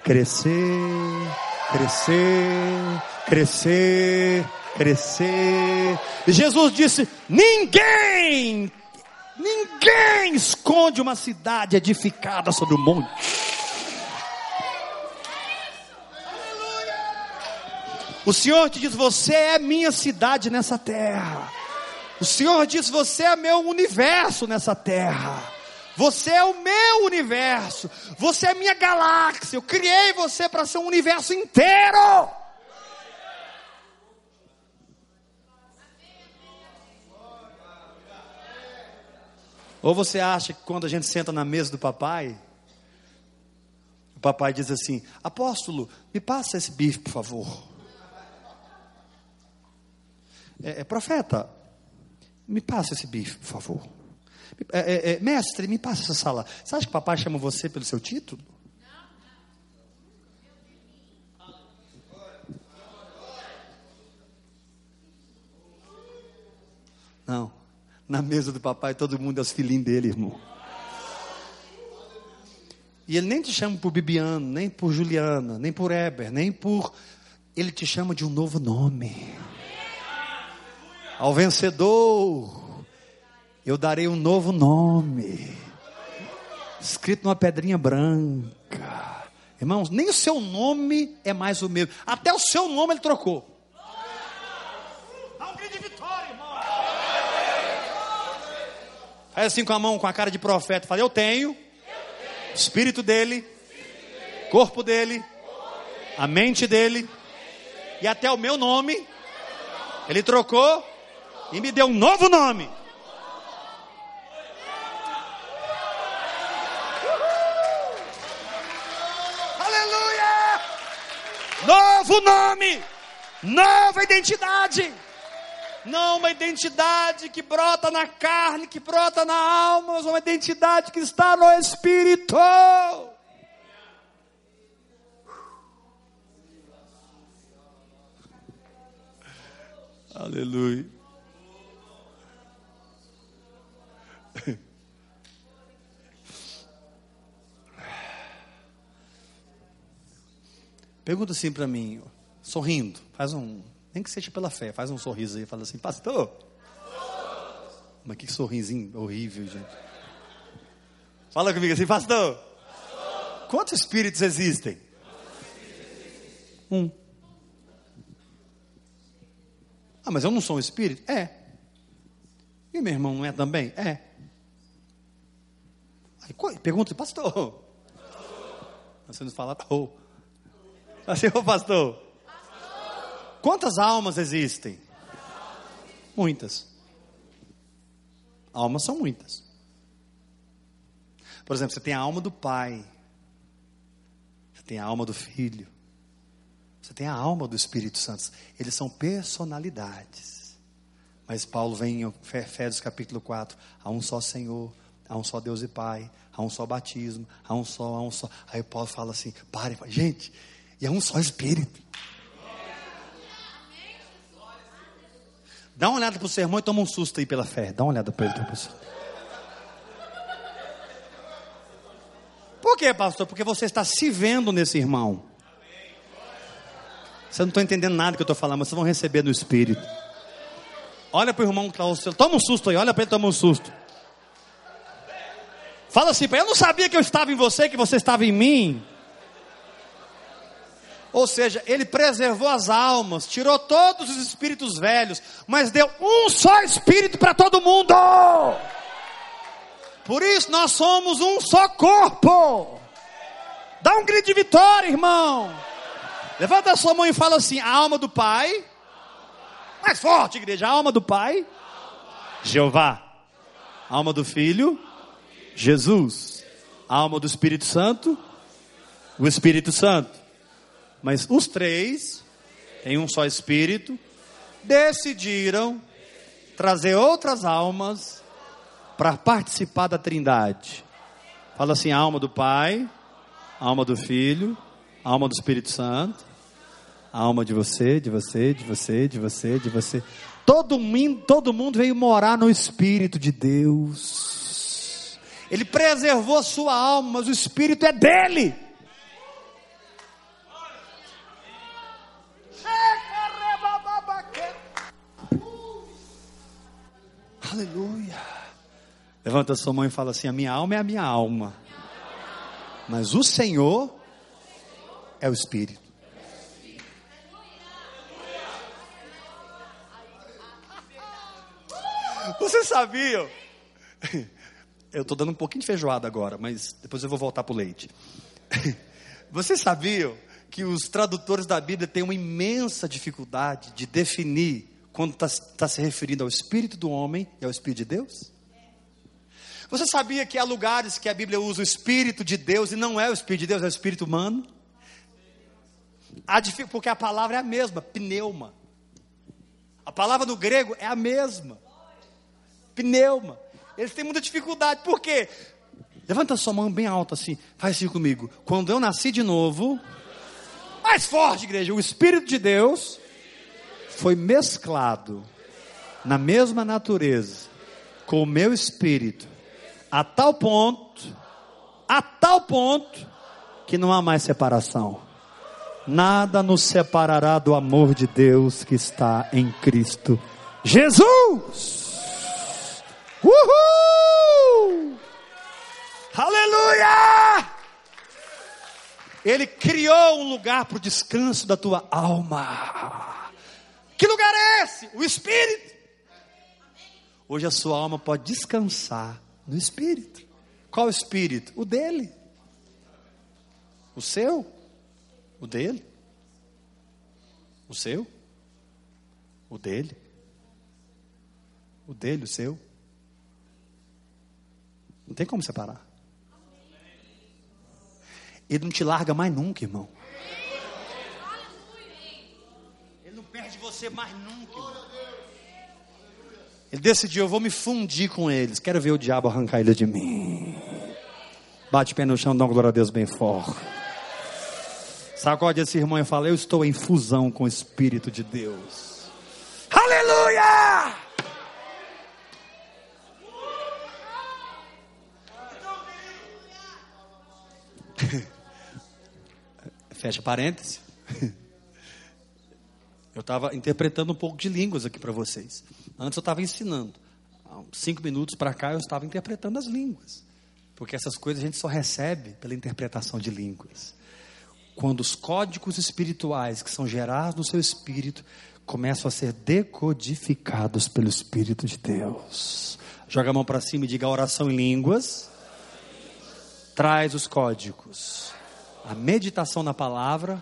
crescer, crescer, crescer, crescer. Jesus disse: ninguém, ninguém esconde uma cidade edificada sobre o monte. O Senhor te diz: Você é minha cidade nessa terra. O Senhor diz: Você é meu universo nessa terra. Você é o meu universo. Você é minha galáxia. Eu criei você para ser um universo inteiro. Ou você acha que quando a gente senta na mesa do papai, o papai diz assim: Apóstolo, me passa esse bife, por favor. É, é profeta, me passa esse bife, por favor. É, é, é, mestre, me passa essa sala. Você acha que papai chama você pelo seu título? Não. Na mesa do papai, todo mundo é os filhinhos dele, irmão. E ele nem te chama por Bibiano, nem por Juliana, nem por Eber, nem por. Ele te chama de um novo nome. Ao vencedor, eu darei um novo nome, escrito numa pedrinha branca. Irmãos, nem o seu nome é mais o mesmo, até o seu nome ele trocou. Dá um grito de vitória, irmão. Assim com a mão, com a cara de profeta. Fala, eu tenho, espírito dele, corpo dele, a mente dele, e até o meu nome, ele trocou e me deu um novo nome. Aleluia! Novo nome, nova identidade. Não uma identidade que brota na carne, que brota na alma, mas uma identidade que está no espírito. Aleluia. Pergunta assim para mim, sorrindo, faz um, nem que seja pela fé, faz um sorriso aí, fala assim, pastor. Mas que sorrisinho horrível, gente. Fala comigo assim, pastor. pastor. Quantos espíritos existem? Um. Ah, mas eu não sou um espírito? É. E meu irmão não é também? É. Aí pergunta, pastor. Você não fala, oh. Assim, ô pastor. Quantas almas existem? Muitas. Almas são muitas. Por exemplo, você tem a alma do pai. Você tem a alma do filho. Você tem a alma do Espírito Santo. Eles são personalidades. Mas Paulo vem em Efésios capítulo 4. Há um só Senhor, há um só Deus e Pai, há um só batismo, há um só, há um só. Aí Paulo fala assim: pare, gente, e é um só Espírito. Dá uma olhada para o sermão e toma um susto aí pela fé. Dá uma olhada para ele. Por quê, pastor? Porque você está se vendo nesse irmão. Você não está entendendo nada que eu estou falando, mas vocês vão receber no Espírito. Olha para o irmão que está ao. Toma um susto aí, olha para ele, toma um susto. Fala assim, eu não sabia que eu estava em você, que você estava em mim. Ou seja, ele preservou as almas, tirou todos os espíritos velhos, mas deu um só espírito para todo mundo. Por isso nós somos um só corpo. Dá um grito de vitória, irmão. Levanta a sua mão e fala assim: a alma do Pai. Mais forte, igreja. A alma do Pai. Jeová. A alma do Filho. Jesus. A alma do Espírito Santo. O Espírito Santo. Mas os três, em um só Espírito, decidiram trazer outras almas para participar da Trindade. Fala assim: a alma do Pai, a alma do Filho, a alma do Espírito Santo, a alma de você, de você, de você, de você, de você. Todo mundo, todo mundo veio morar no Espírito de Deus. Ele preservou sua alma, mas o Espírito é dele. Aleluia. Levanta sua mão e fala assim: a minha alma é a minha alma. Mas o Senhor é o Espírito. Você sabia? Eu estou dando um pouquinho de feijoada agora, mas depois eu vou voltar para o leite. Você sabia que os tradutores da Bíblia têm uma imensa dificuldade de definir quando está tá se referindo ao Espírito do homem e ao Espírito de Deus? Você sabia que há lugares que a Bíblia usa o Espírito de Deus e não é o Espírito de Deus, é o Espírito humano? porque a palavra é a mesma, pneuma. A palavra no grego é a mesma. Pneuma. Eles têm muita dificuldade. Por quê? Levanta sua mão bem alta assim. Faz assim comigo. Quando eu nasci de novo, mais forte, igreja, o Espírito de Deus foi mesclado na mesma natureza com o meu espírito, a tal ponto, a tal ponto, que não há mais separação. Nada nos separará do amor de Deus que está em Cristo Jesus. Uhul! Aleluia! Ele criou um lugar para o descanso da tua alma. Que lugar é esse? O Espírito. Hoje a sua alma pode descansar no Espírito. Qual Espírito? O dele. O seu? O dele? O seu? O dele? O dele, o seu? Não tem como separar. Ele não te larga mais nunca, irmão. Ele não perde você mais nunca, irmão. Ele decidiu, eu vou me fundir com eles. Quero ver o diabo arrancar ele de mim. Bate o pé no chão, dá uma glória a Deus bem forte. Sacode esse irmão e fala: Eu estou em fusão com o Espírito de Deus. Aleluia! Aleluia! Fecha parênteses. Eu estava interpretando um pouco de línguas aqui para vocês. Antes eu estava ensinando. Há cinco minutos para cá eu estava interpretando as línguas. Porque essas coisas a gente só recebe pela interpretação de línguas. Quando os códigos espirituais que são gerados no seu espírito começam a ser decodificados pelo Espírito de Deus. Joga a mão para cima e diga oração em línguas. Traz os códigos. A meditação na palavra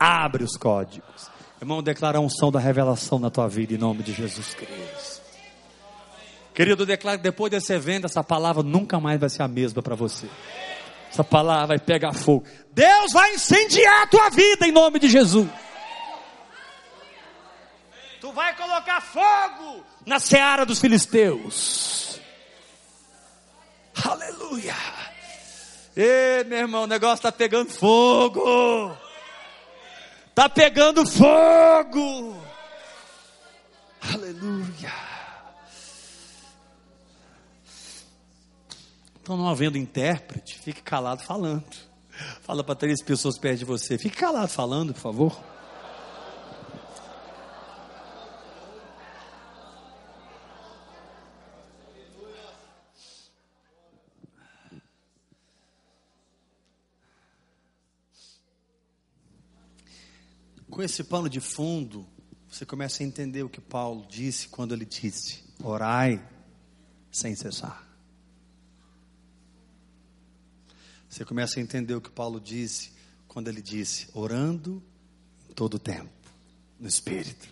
abre os códigos. Irmão, declara a unção da revelação na tua vida em nome de Jesus Cristo. Querido, declaro que depois desse evento, essa palavra nunca mais vai ser a mesma para você. Essa palavra vai pegar fogo. Deus vai incendiar a tua vida em nome de Jesus. Tu vai colocar fogo na seara dos filisteus. Aleluia. Ei, meu irmão, o negócio está pegando fogo. Está pegando fogo. Aleluia. Então, não havendo intérprete, fique calado falando. Fala para três pessoas perto de você. Fique calado falando, por favor. Com esse pano de fundo, você começa a entender o que Paulo disse quando ele disse: orai sem cessar. Você começa a entender o que Paulo disse quando ele disse: orando em todo o tempo, no Espírito.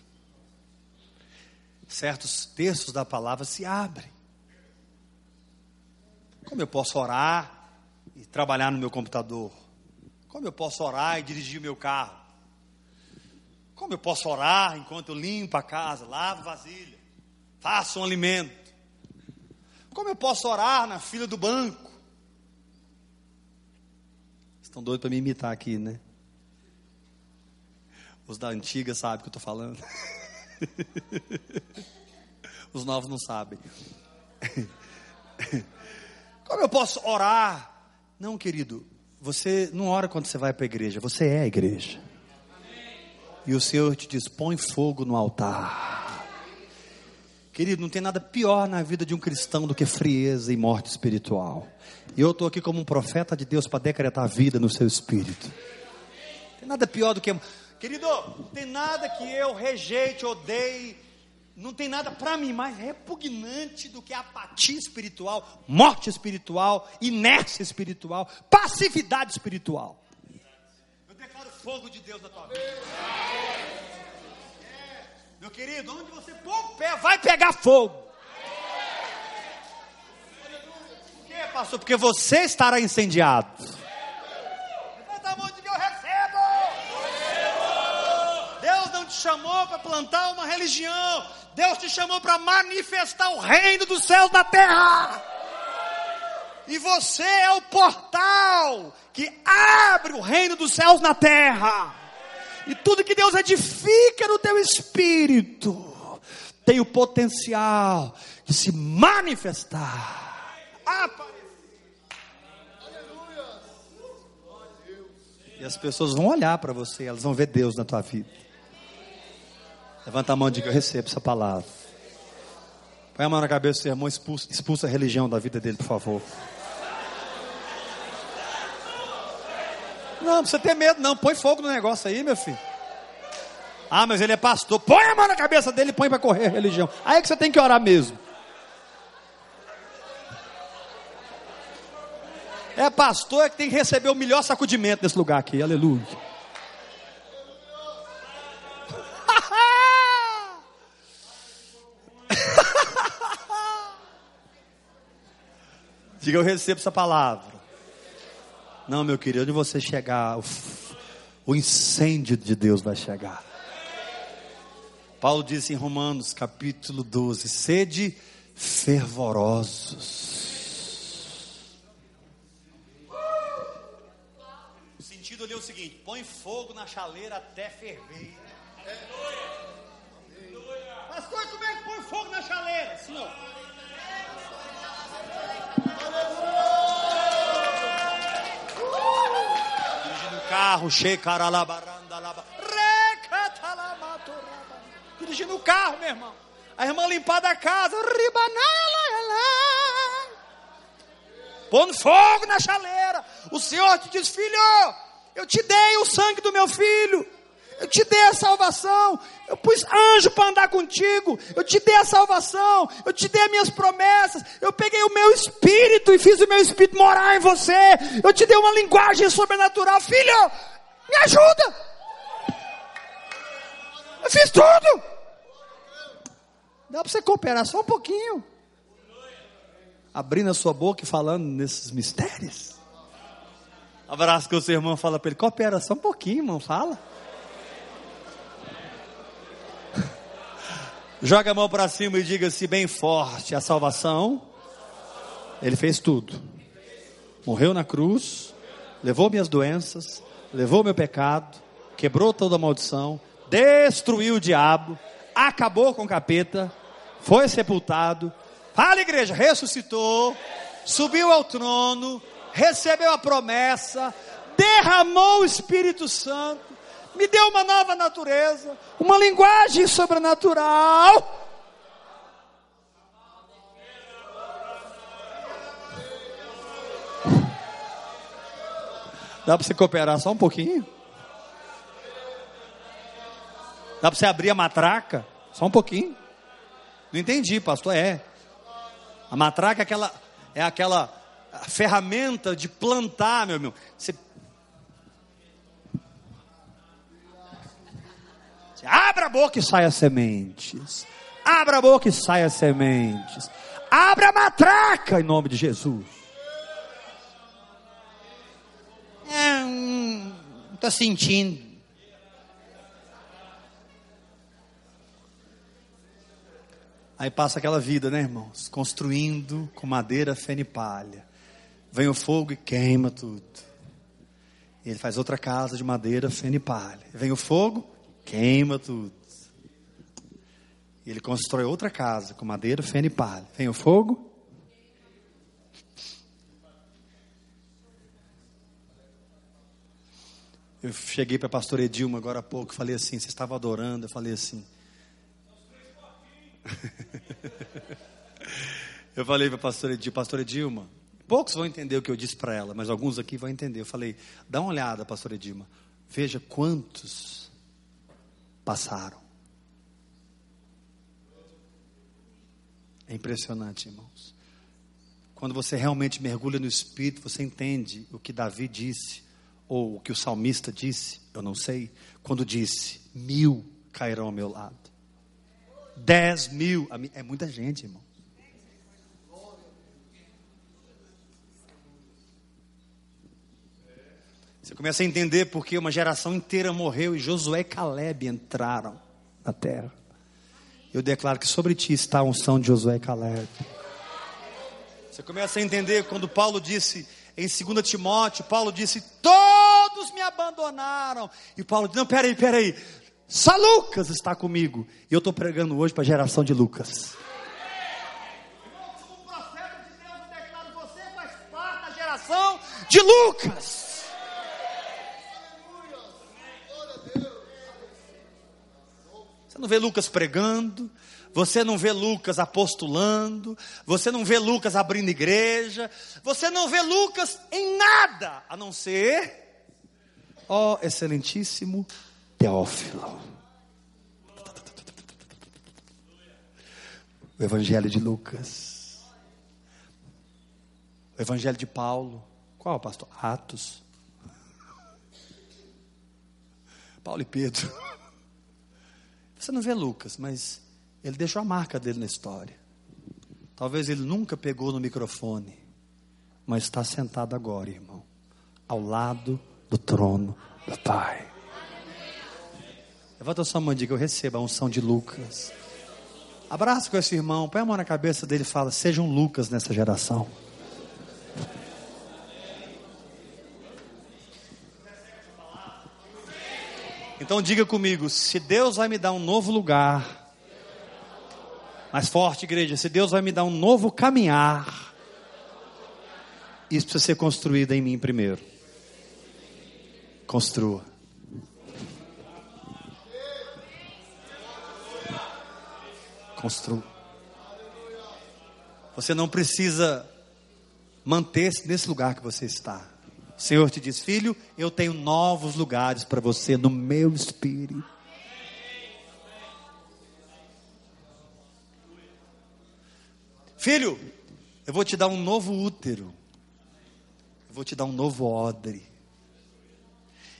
Certos textos da palavra se abrem. Como eu posso orar e trabalhar no meu computador? Como eu posso orar e dirigir o meu carro? Como eu posso orar enquanto eu limpo a casa, lavo vasilha, faço um alimento? Como eu posso orar na fila do banco? Estão doidos para me imitar aqui, né? Os da antiga sabem o que eu estou falando. Os novos não sabem. Como eu posso orar? Não, querido, você não ora quando você vai para a igreja, você é a igreja. E o Senhor te diz: põe fogo no altar. Querido, não tem nada pior na vida de um cristão do que frieza e morte espiritual. E eu estou aqui como um profeta de Deus para decretar vida no seu espírito. Não tem nada pior do que. Querido, não tem nada que eu rejeite, odeie. Não tem nada para mim mais repugnante do que apatia espiritual, morte espiritual, inércia espiritual, passividade espiritual. Fogo de Deus na tua vida. Meu querido, onde você pôr o pé, vai pegar fogo. Por quê, pastor? Porque você estará incendiado. Que eu recebo. Deus não te chamou para plantar uma religião. Deus te chamou para manifestar o reino dos céus na terra. E você é o portal que abre o reino dos céus na terra. E tudo que Deus edifica no teu espírito tem o potencial de se manifestar. E as pessoas vão olhar para você, elas vão ver Deus na tua vida. Levanta a mão e diga: Eu recebo essa palavra. Põe a mão na cabeça do seu irmão, expulsa, expulsa a religião da vida dele, por favor. Não, precisa ter medo, não. Põe fogo no negócio aí, meu filho. Ah, mas ele é pastor. Põe a mão na cabeça dele e põe para correr a religião. Aí é que você tem que orar mesmo. É pastor é que tem que receber o melhor sacudimento nesse lugar aqui. Aleluia. Diga, eu recebo essa palavra. Não, meu querido, onde você chegar, o, incêndio de Deus vai chegar. Paulo disse em Romanos capítulo 12: sede fervorosos. O sentido ali é o seguinte: põe fogo na chaleira até ferver. assim, ó. Dirigindo o carro, shekaralabarandalaba, recatalamatoraба. Dirigindo o carro, meu irmão. A irmã limpar da casa, pondo fogo na chaleira. O Senhor te diz, filho, eu te dei o sangue do meu filho. Eu te dei a salvação. Eu pus anjo para andar contigo. Eu te dei a salvação. Eu te dei as minhas promessas. Eu peguei o meu espírito e fiz o meu espírito morar em você. Eu te dei uma linguagem sobrenatural. Filho, me ajuda. Eu fiz tudo. Dá para você cooperar só um pouquinho. Abrindo a sua boca e falando nesses mistérios. Abraço que o seu irmão fala para ele, coopera só um pouquinho, irmão, fala. Joga a mão para cima e diga-se bem forte: a salvação, Ele fez tudo. Morreu na cruz, levou minhas doenças, levou meu pecado, quebrou toda a maldição, destruiu o diabo, acabou com o capeta, foi sepultado. Fala, igreja, ressuscitou, subiu ao trono, recebeu a promessa, derramou o Espírito Santo me deu uma nova natureza, uma linguagem sobrenatural. Dá para você cooperar só um pouquinho? Dá para você abrir a matraca? Só um pouquinho. Não entendi, pastor. É. A matraca é aquela, é aquela ferramenta de plantar, meu irmão. Você Abra a boca e saia sementes. Abra a boca e saia sementes. Abra a matraca em nome de Jesus. É, hum, estou sentindo. Aí passa aquela vida, né, irmãos? Construindo com madeira, feno e palha. Vem o fogo e queima tudo. E ele faz outra casa de madeira, feno e palha. Vem o fogo queima tudo. E ele constrói outra casa com madeira, feno e palha. Vem o fogo. Eu cheguei para a pastora Edilma agora há pouco, falei assim, você estava adorando, eu falei assim. eu falei para a pastora Edilma, pastora Edilma, poucos vão entender o que eu disse para ela, mas alguns aqui vão entender. Eu falei, dá uma olhada, pastora Edilma, veja quantos passaram. É impressionante, irmãos. Quando você realmente mergulha no Espírito, você entende o que Davi disse, ou o que o salmista disse, eu não sei, quando disse: mil cairão ao meu lado, dez mil, é muita gente, irmão. Você começa a entender porque uma geração inteira morreu e Josué e Caleb entraram na terra. Eu declaro que sobre ti está a unção de Josué e Caleb. Você começa a entender quando Paulo disse em 2 Timóteo, Paulo disse: Todos me abandonaram. E Paulo disse: Não, peraí, peraí. Só Lucas está comigo. E eu estou pregando hoje para a geração de Lucas. Como profeta de Deus, eu declaro: Você faz parte da geração de Lucas. Vê Lucas pregando, você não vê Lucas apostulando, você não vê Lucas abrindo igreja, você não vê Lucas em nada, a não ser, ó excelentíssimo Teófilo. O Evangelho de Lucas, o Evangelho de Paulo, qual pastor? Atos. Paulo e Pedro. Você não vê Lucas, mas ele deixou a marca dele na história. Talvez ele nunca pegou no microfone, mas está sentado agora, irmão, ao lado do trono do Pai. Levanta sua mão e diga: Eu recebo a unção de Lucas. Abraça com esse irmão, põe a mão na cabeça dele e fala: Seja um Lucas nessa geração. Então diga comigo: se Deus vai me dar um novo lugar Mais forte, igreja. Se Deus vai me dar um novo caminhar, isso precisa ser construído em mim primeiro. Construa. Construa. Você não precisa manter-se nesse lugar que você está. O Senhor te diz, filho, eu tenho novos lugares para você no meu espírito. Filho, eu vou te dar um novo útero. Eu vou te dar um novo odre.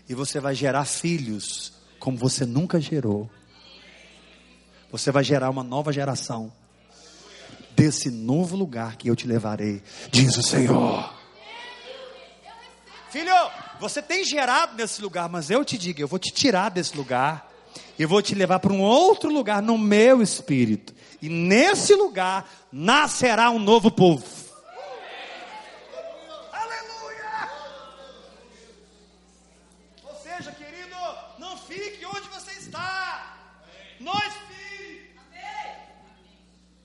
E você vai gerar filhos como você nunca gerou. Você vai gerar uma nova geração desse novo lugar que eu te levarei, diz o Senhor. Filho, você tem gerado nesse lugar, mas eu te digo, eu vou te tirar desse lugar e vou te levar para um outro lugar no meu espírito. E nesse lugar nascerá um novo povo. Aleluia! Ou seja, querido, não fique onde você está. No espírito.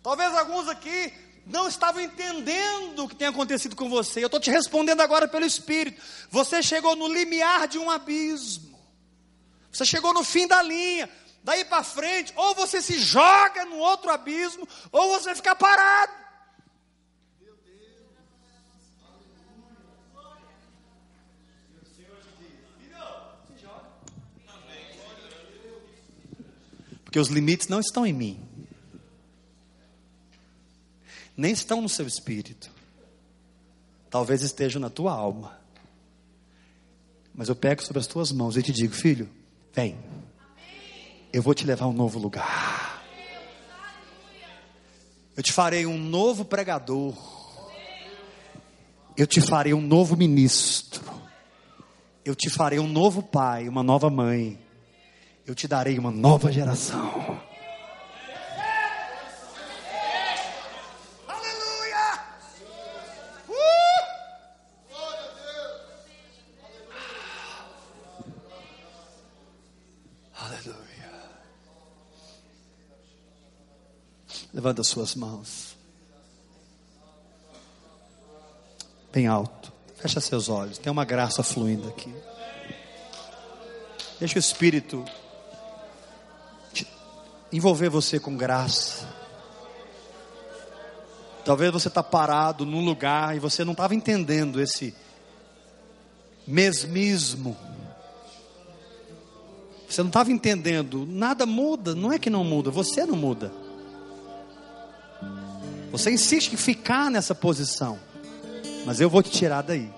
Talvez alguns aqui não estavam entendendo o que tem acontecido com você. Eu estou te respondendo agora pelo Espírito. Você chegou no limiar de um abismo. Você chegou no fim da linha daí para frente, ou você se joga no outro abismo, ou você fica parado. Porque os limites não estão em mim, nem estão no seu espírito, talvez estejam na tua alma. Mas eu pego sobre as tuas mãos e te digo, filho, vem eu vou te levar a um novo lugar. Eu te farei um novo pregador. Eu te farei um novo ministro. Eu te farei um novo pai, uma nova mãe. Eu te darei uma nova geração. Levanta as suas mãos. Bem alto. Fecha seus olhos. Tem uma graça fluindo aqui. Deixa o Espírito envolver você com graça. Talvez você está parado num lugar e você não estava entendendo esse mesmismo. Você não estava entendendo. Nada muda. Não é que não muda. Você não muda. Você insiste em ficar nessa posição, mas eu vou te tirar daí.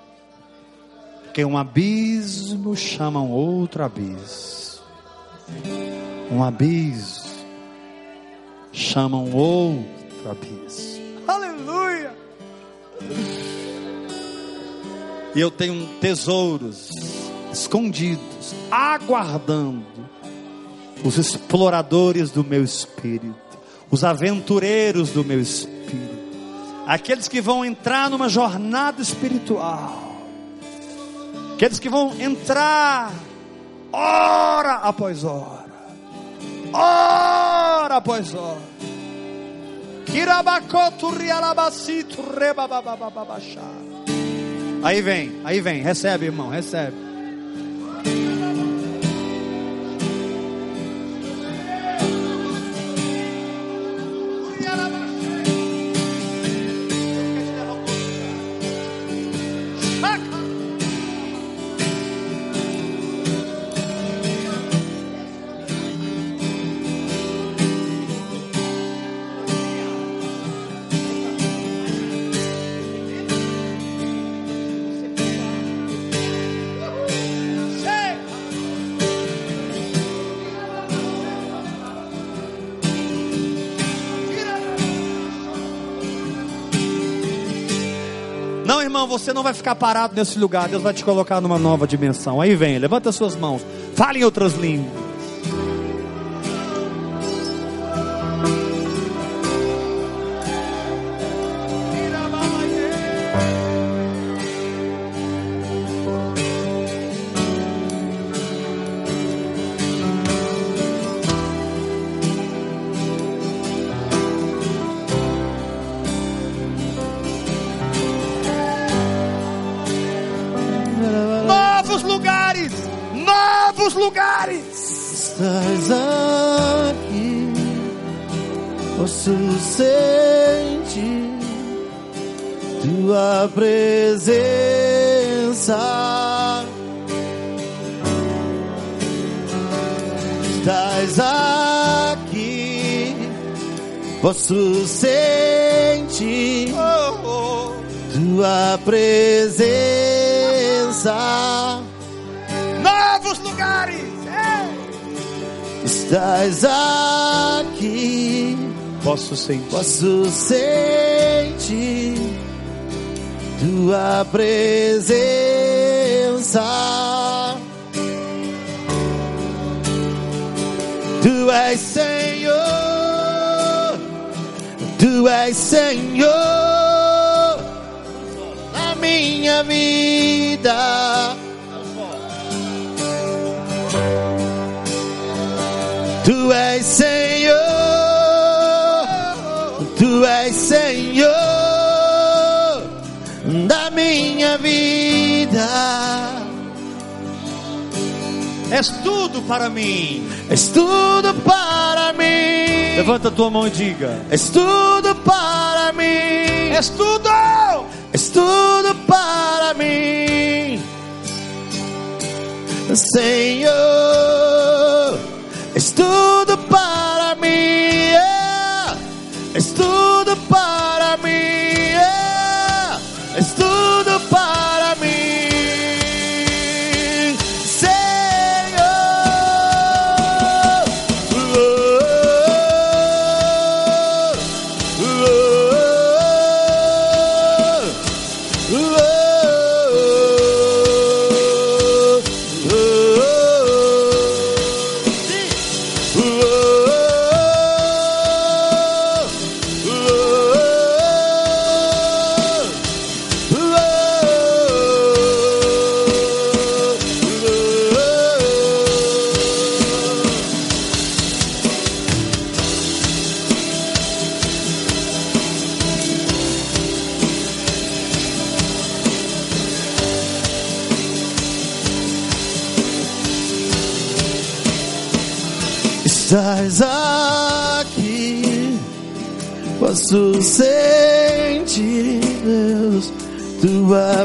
Porque um abismo chama um outro abismo. Um abismo chama um outro abismo. Aleluia! E eu tenho tesouros escondidos, aguardando os exploradores do meu espírito, os aventureiros do meu espírito aqueles que vão entrar numa jornada espiritual, aqueles que vão entrar hora após hora, hora após hora. Aí vem, aí vem, recebe, irmão, recebe. Você não vai ficar parado nesse lugar. Deus vai te colocar numa nova dimensão. Aí vem, levanta suas mãos. Fale em outras línguas. Posso sentir Oh, oh. tua presença. Novos lugares. Estás aqui, Posso sentir. posso sentir tua presença. Tu és Senhor, Tu és Senhor na minha vida. Tu és Senhor, Tu és Senhor da minha vida. És tudo para mim. És tudo para mim. Levanta a tua mão e diga: És tudo para mim. És tudo. És tudo para mim. Senhor, és tudo para mim. é. És tudo para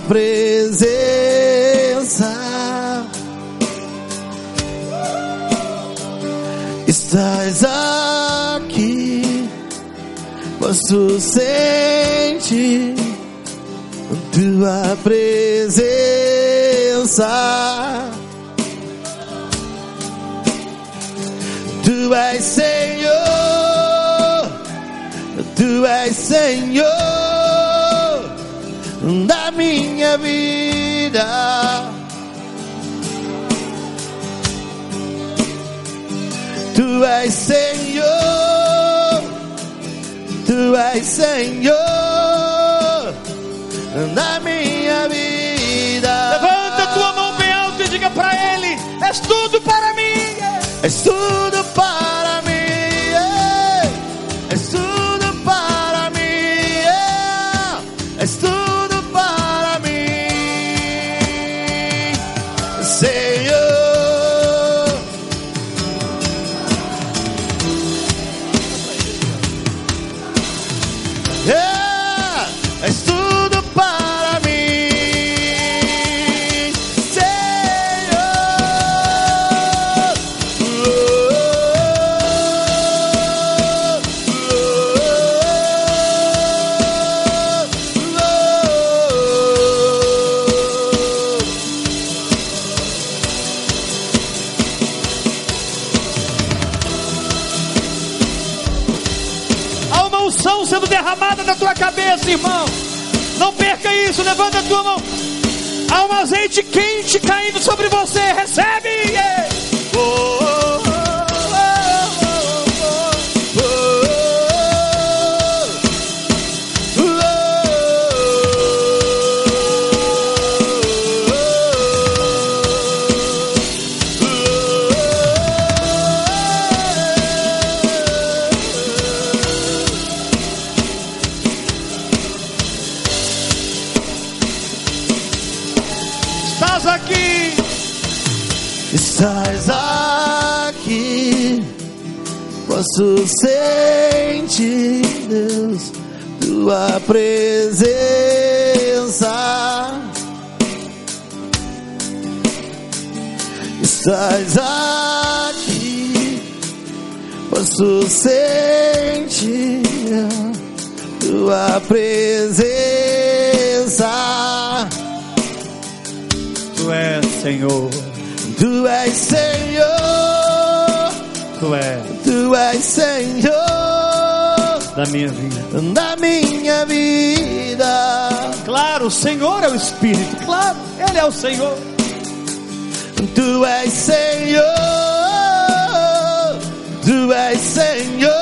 presença. Estás aqui, posso sentir tua presença. Tu és Senhor, Tu és Senhor da minha vida. Tu és Senhor, Tu és Senhor da minha vida. Levanta tua mão bem alto e diga para ele: És tudo para mim. És isso, levanta a tua mão. Há um azeite quente caindo sobre você. Recebe! Yeah. Estás aqui. Posso sentir, Deus, tua presença. Estás aqui, posso sentir tua presença. Tu és Senhor, Tu és Senhor, Tu és Tu és Senhor da minha vida. da minha vida. Claro, o Senhor é o Espírito, claro, Ele é o Senhor. Tu és Senhor, Tu és Senhor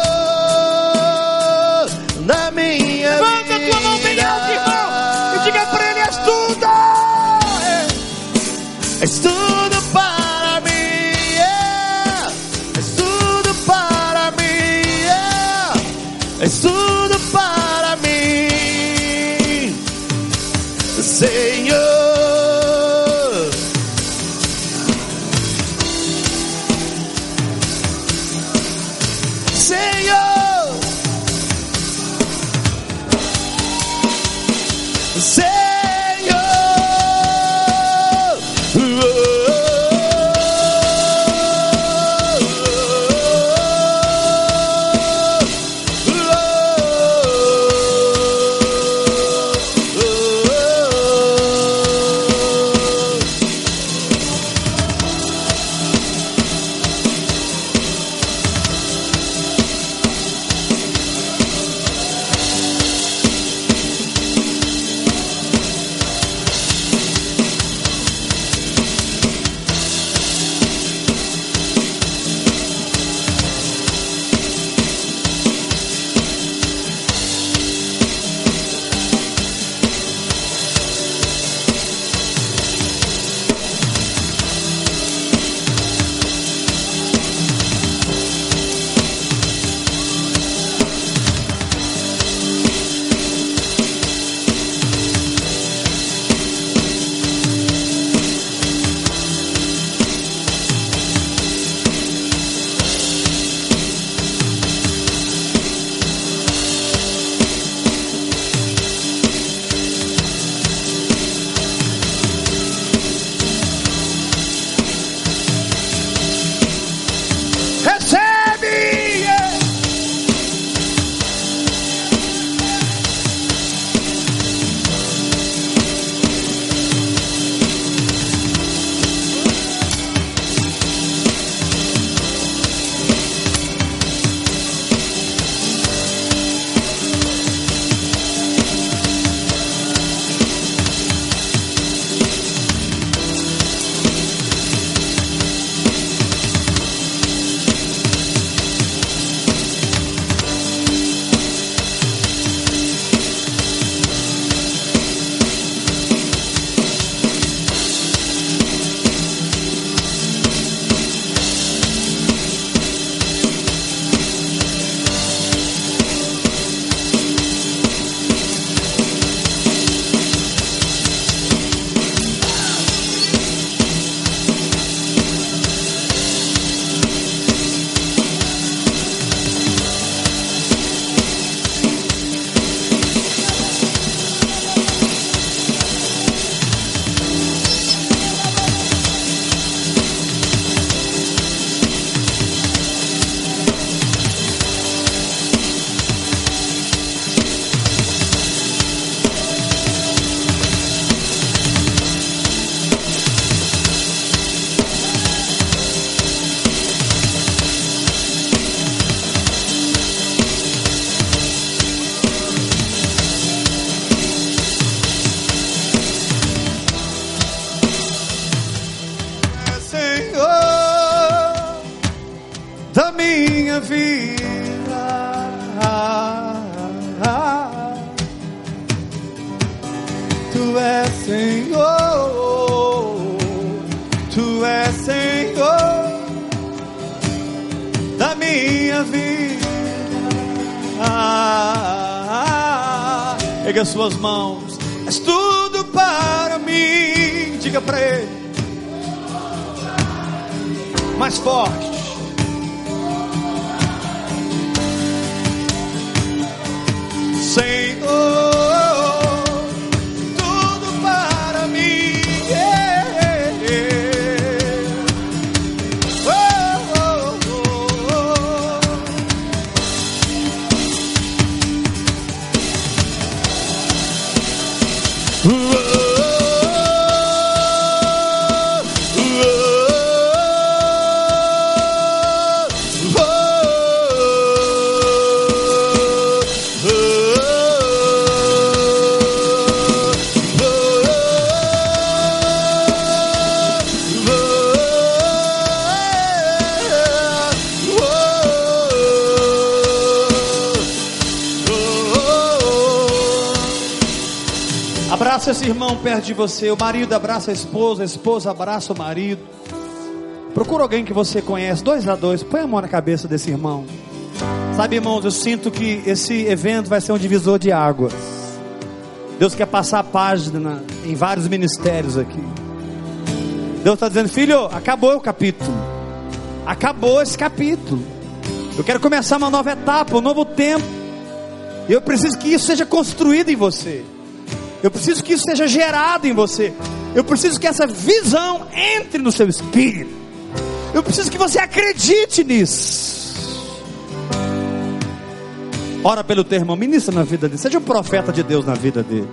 Suas mãos, esse irmão perto de você. O marido abraça a esposa, a esposa abraça o marido. Procura alguém que você conhece, dois a dois. Põe a mão na cabeça desse irmão. Sabe, irmãos, eu sinto que esse evento vai ser um divisor de águas. Deus quer passar a página na- em vários ministérios aqui. Deus está dizendo, filho, acabou o capítulo. Acabou esse capítulo. Eu quero começar uma nova etapa, um novo tempo. E eu preciso que isso seja construído em você. Eu preciso que isso seja gerado em você. Eu preciso que essa visão entre no seu espírito. Eu preciso que você acredite nisso. Ora pelo teu irmão, ministra na vida dele. Seja um profeta de Deus na vida dele.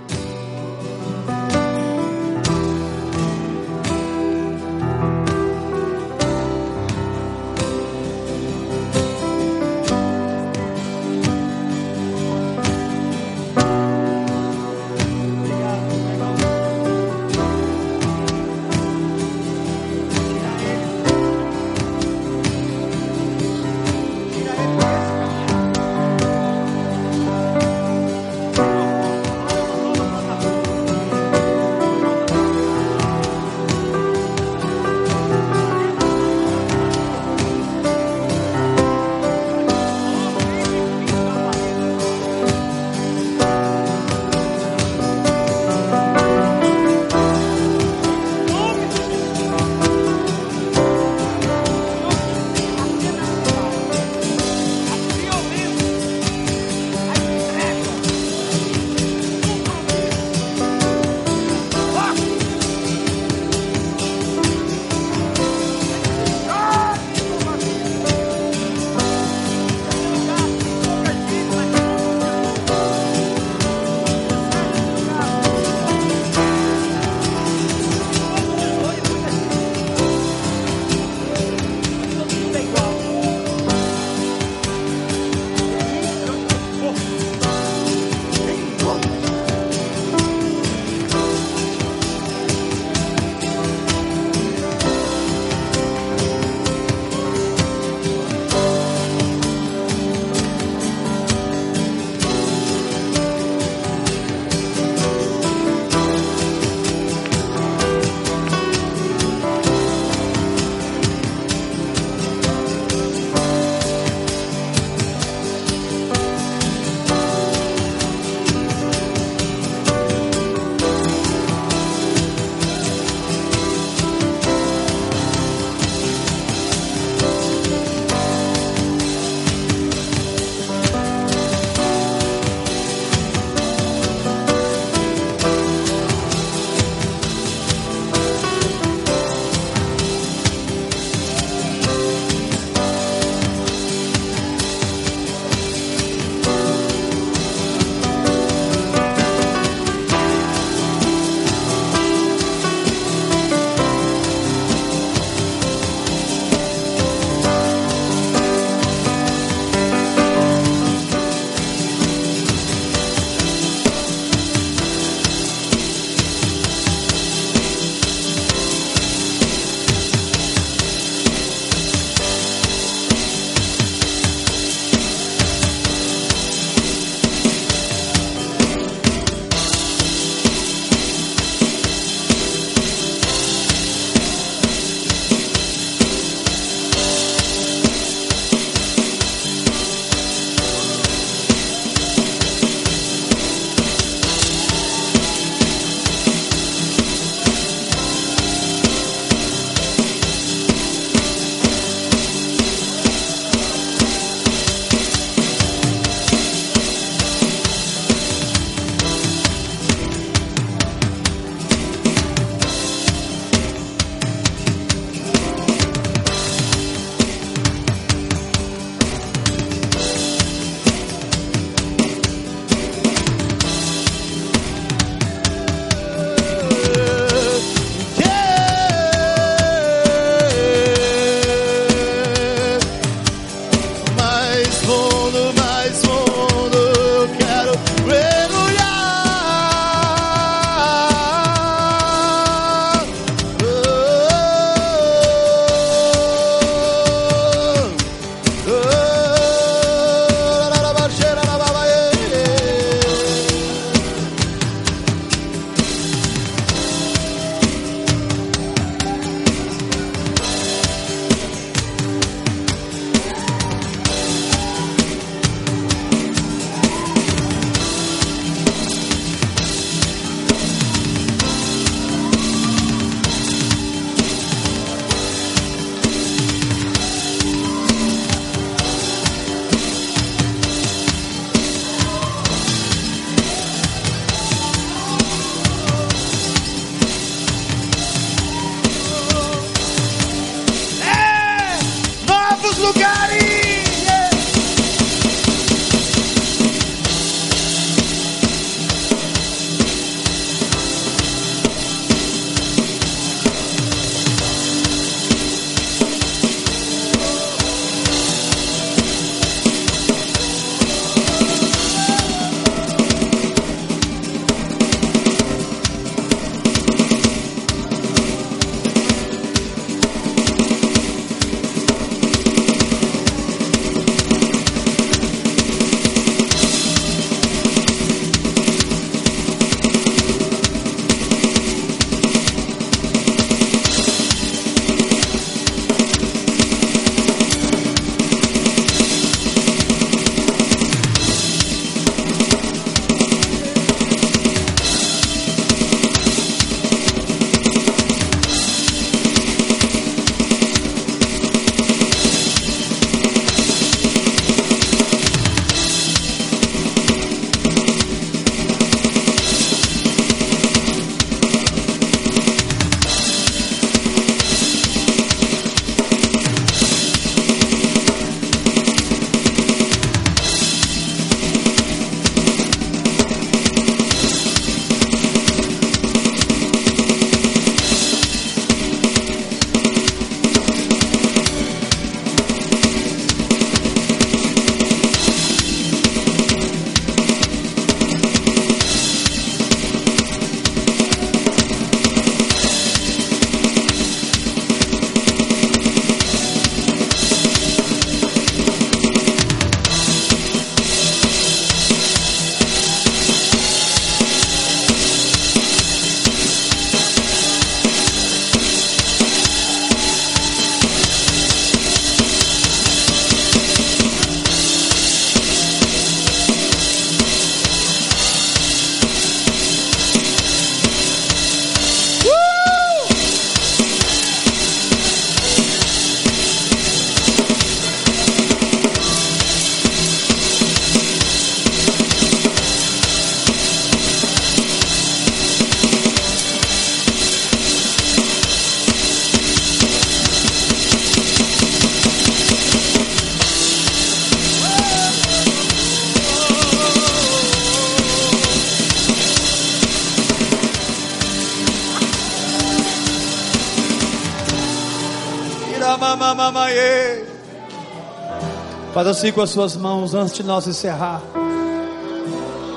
Assim com as suas mãos antes de nós encerrar.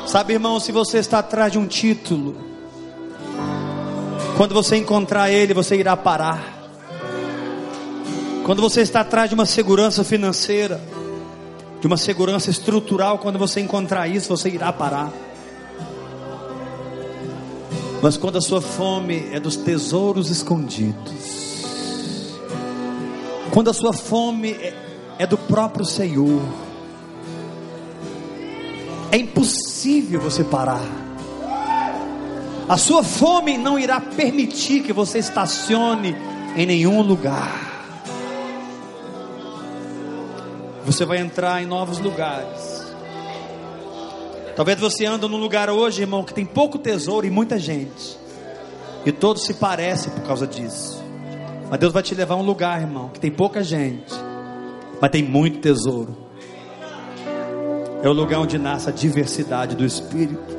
Sabe, irmão, se você está atrás de um título, quando você encontrar ele, você irá parar. Quando você está atrás de uma segurança financeira, de uma segurança estrutural, quando você encontrar isso, você irá parar. Mas quando a sua fome é dos tesouros escondidos, quando a sua fome é, é do próprio Senhor, é impossível você parar. A sua fome não irá permitir que você estacione em nenhum lugar. Você vai entrar em novos lugares. Talvez você anda num lugar hoje, irmão, que tem pouco tesouro e muita gente. E todos se parecem por causa disso. Mas Deus vai te levar a um lugar, irmão, que tem pouca gente, mas tem muito tesouro. É o lugar onde nasce a diversidade do Espírito.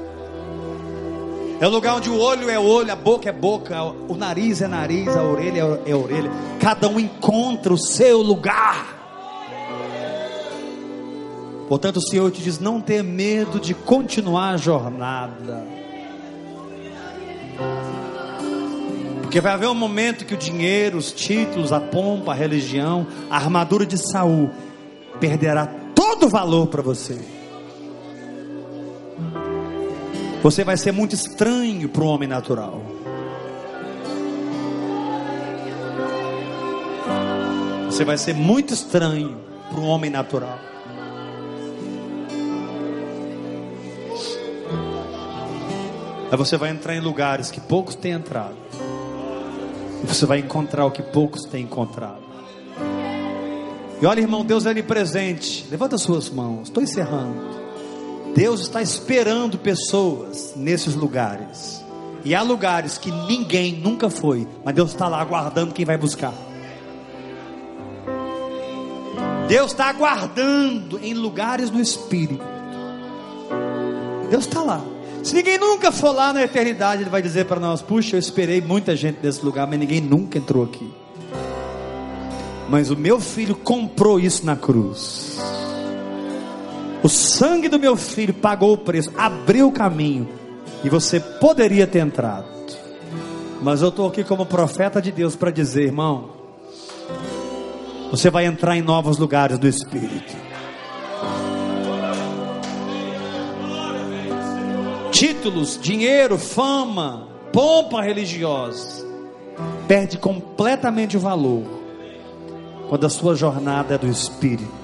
É o lugar onde o olho é olho, a boca é boca, o nariz é nariz, a orelha é orelha. Cada um encontra o seu lugar. Portanto, o Senhor te diz: não tenha medo de continuar a jornada. Porque vai haver um momento que o dinheiro, os títulos, a pompa, a religião, a armadura de Saul perderá todo o valor para você. Você vai ser muito estranho para o homem natural. Você vai ser muito estranho para o homem natural. Aí você vai entrar em lugares que poucos têm entrado. E você vai encontrar o que poucos têm encontrado. E olha, irmão, Deus é onipresente. Levanta suas mãos. Estou encerrando. Deus está esperando pessoas nesses lugares. E há lugares que ninguém nunca foi, mas Deus está lá aguardando quem vai buscar. Deus está aguardando em lugares no Espírito. Deus está lá. Se ninguém nunca for lá na eternidade, ele vai dizer para nós: Puxa, eu esperei muita gente nesse lugar, mas ninguém nunca entrou aqui. Mas o meu filho comprou isso na cruz. O sangue do meu filho pagou o preço, abriu o caminho, e você poderia ter entrado. Mas eu estou aqui como profeta de Deus para dizer, irmão, você vai entrar em novos lugares do Espírito. Títulos, dinheiro, fama, pompa religiosa, perde completamente o valor quando a sua jornada é do Espírito.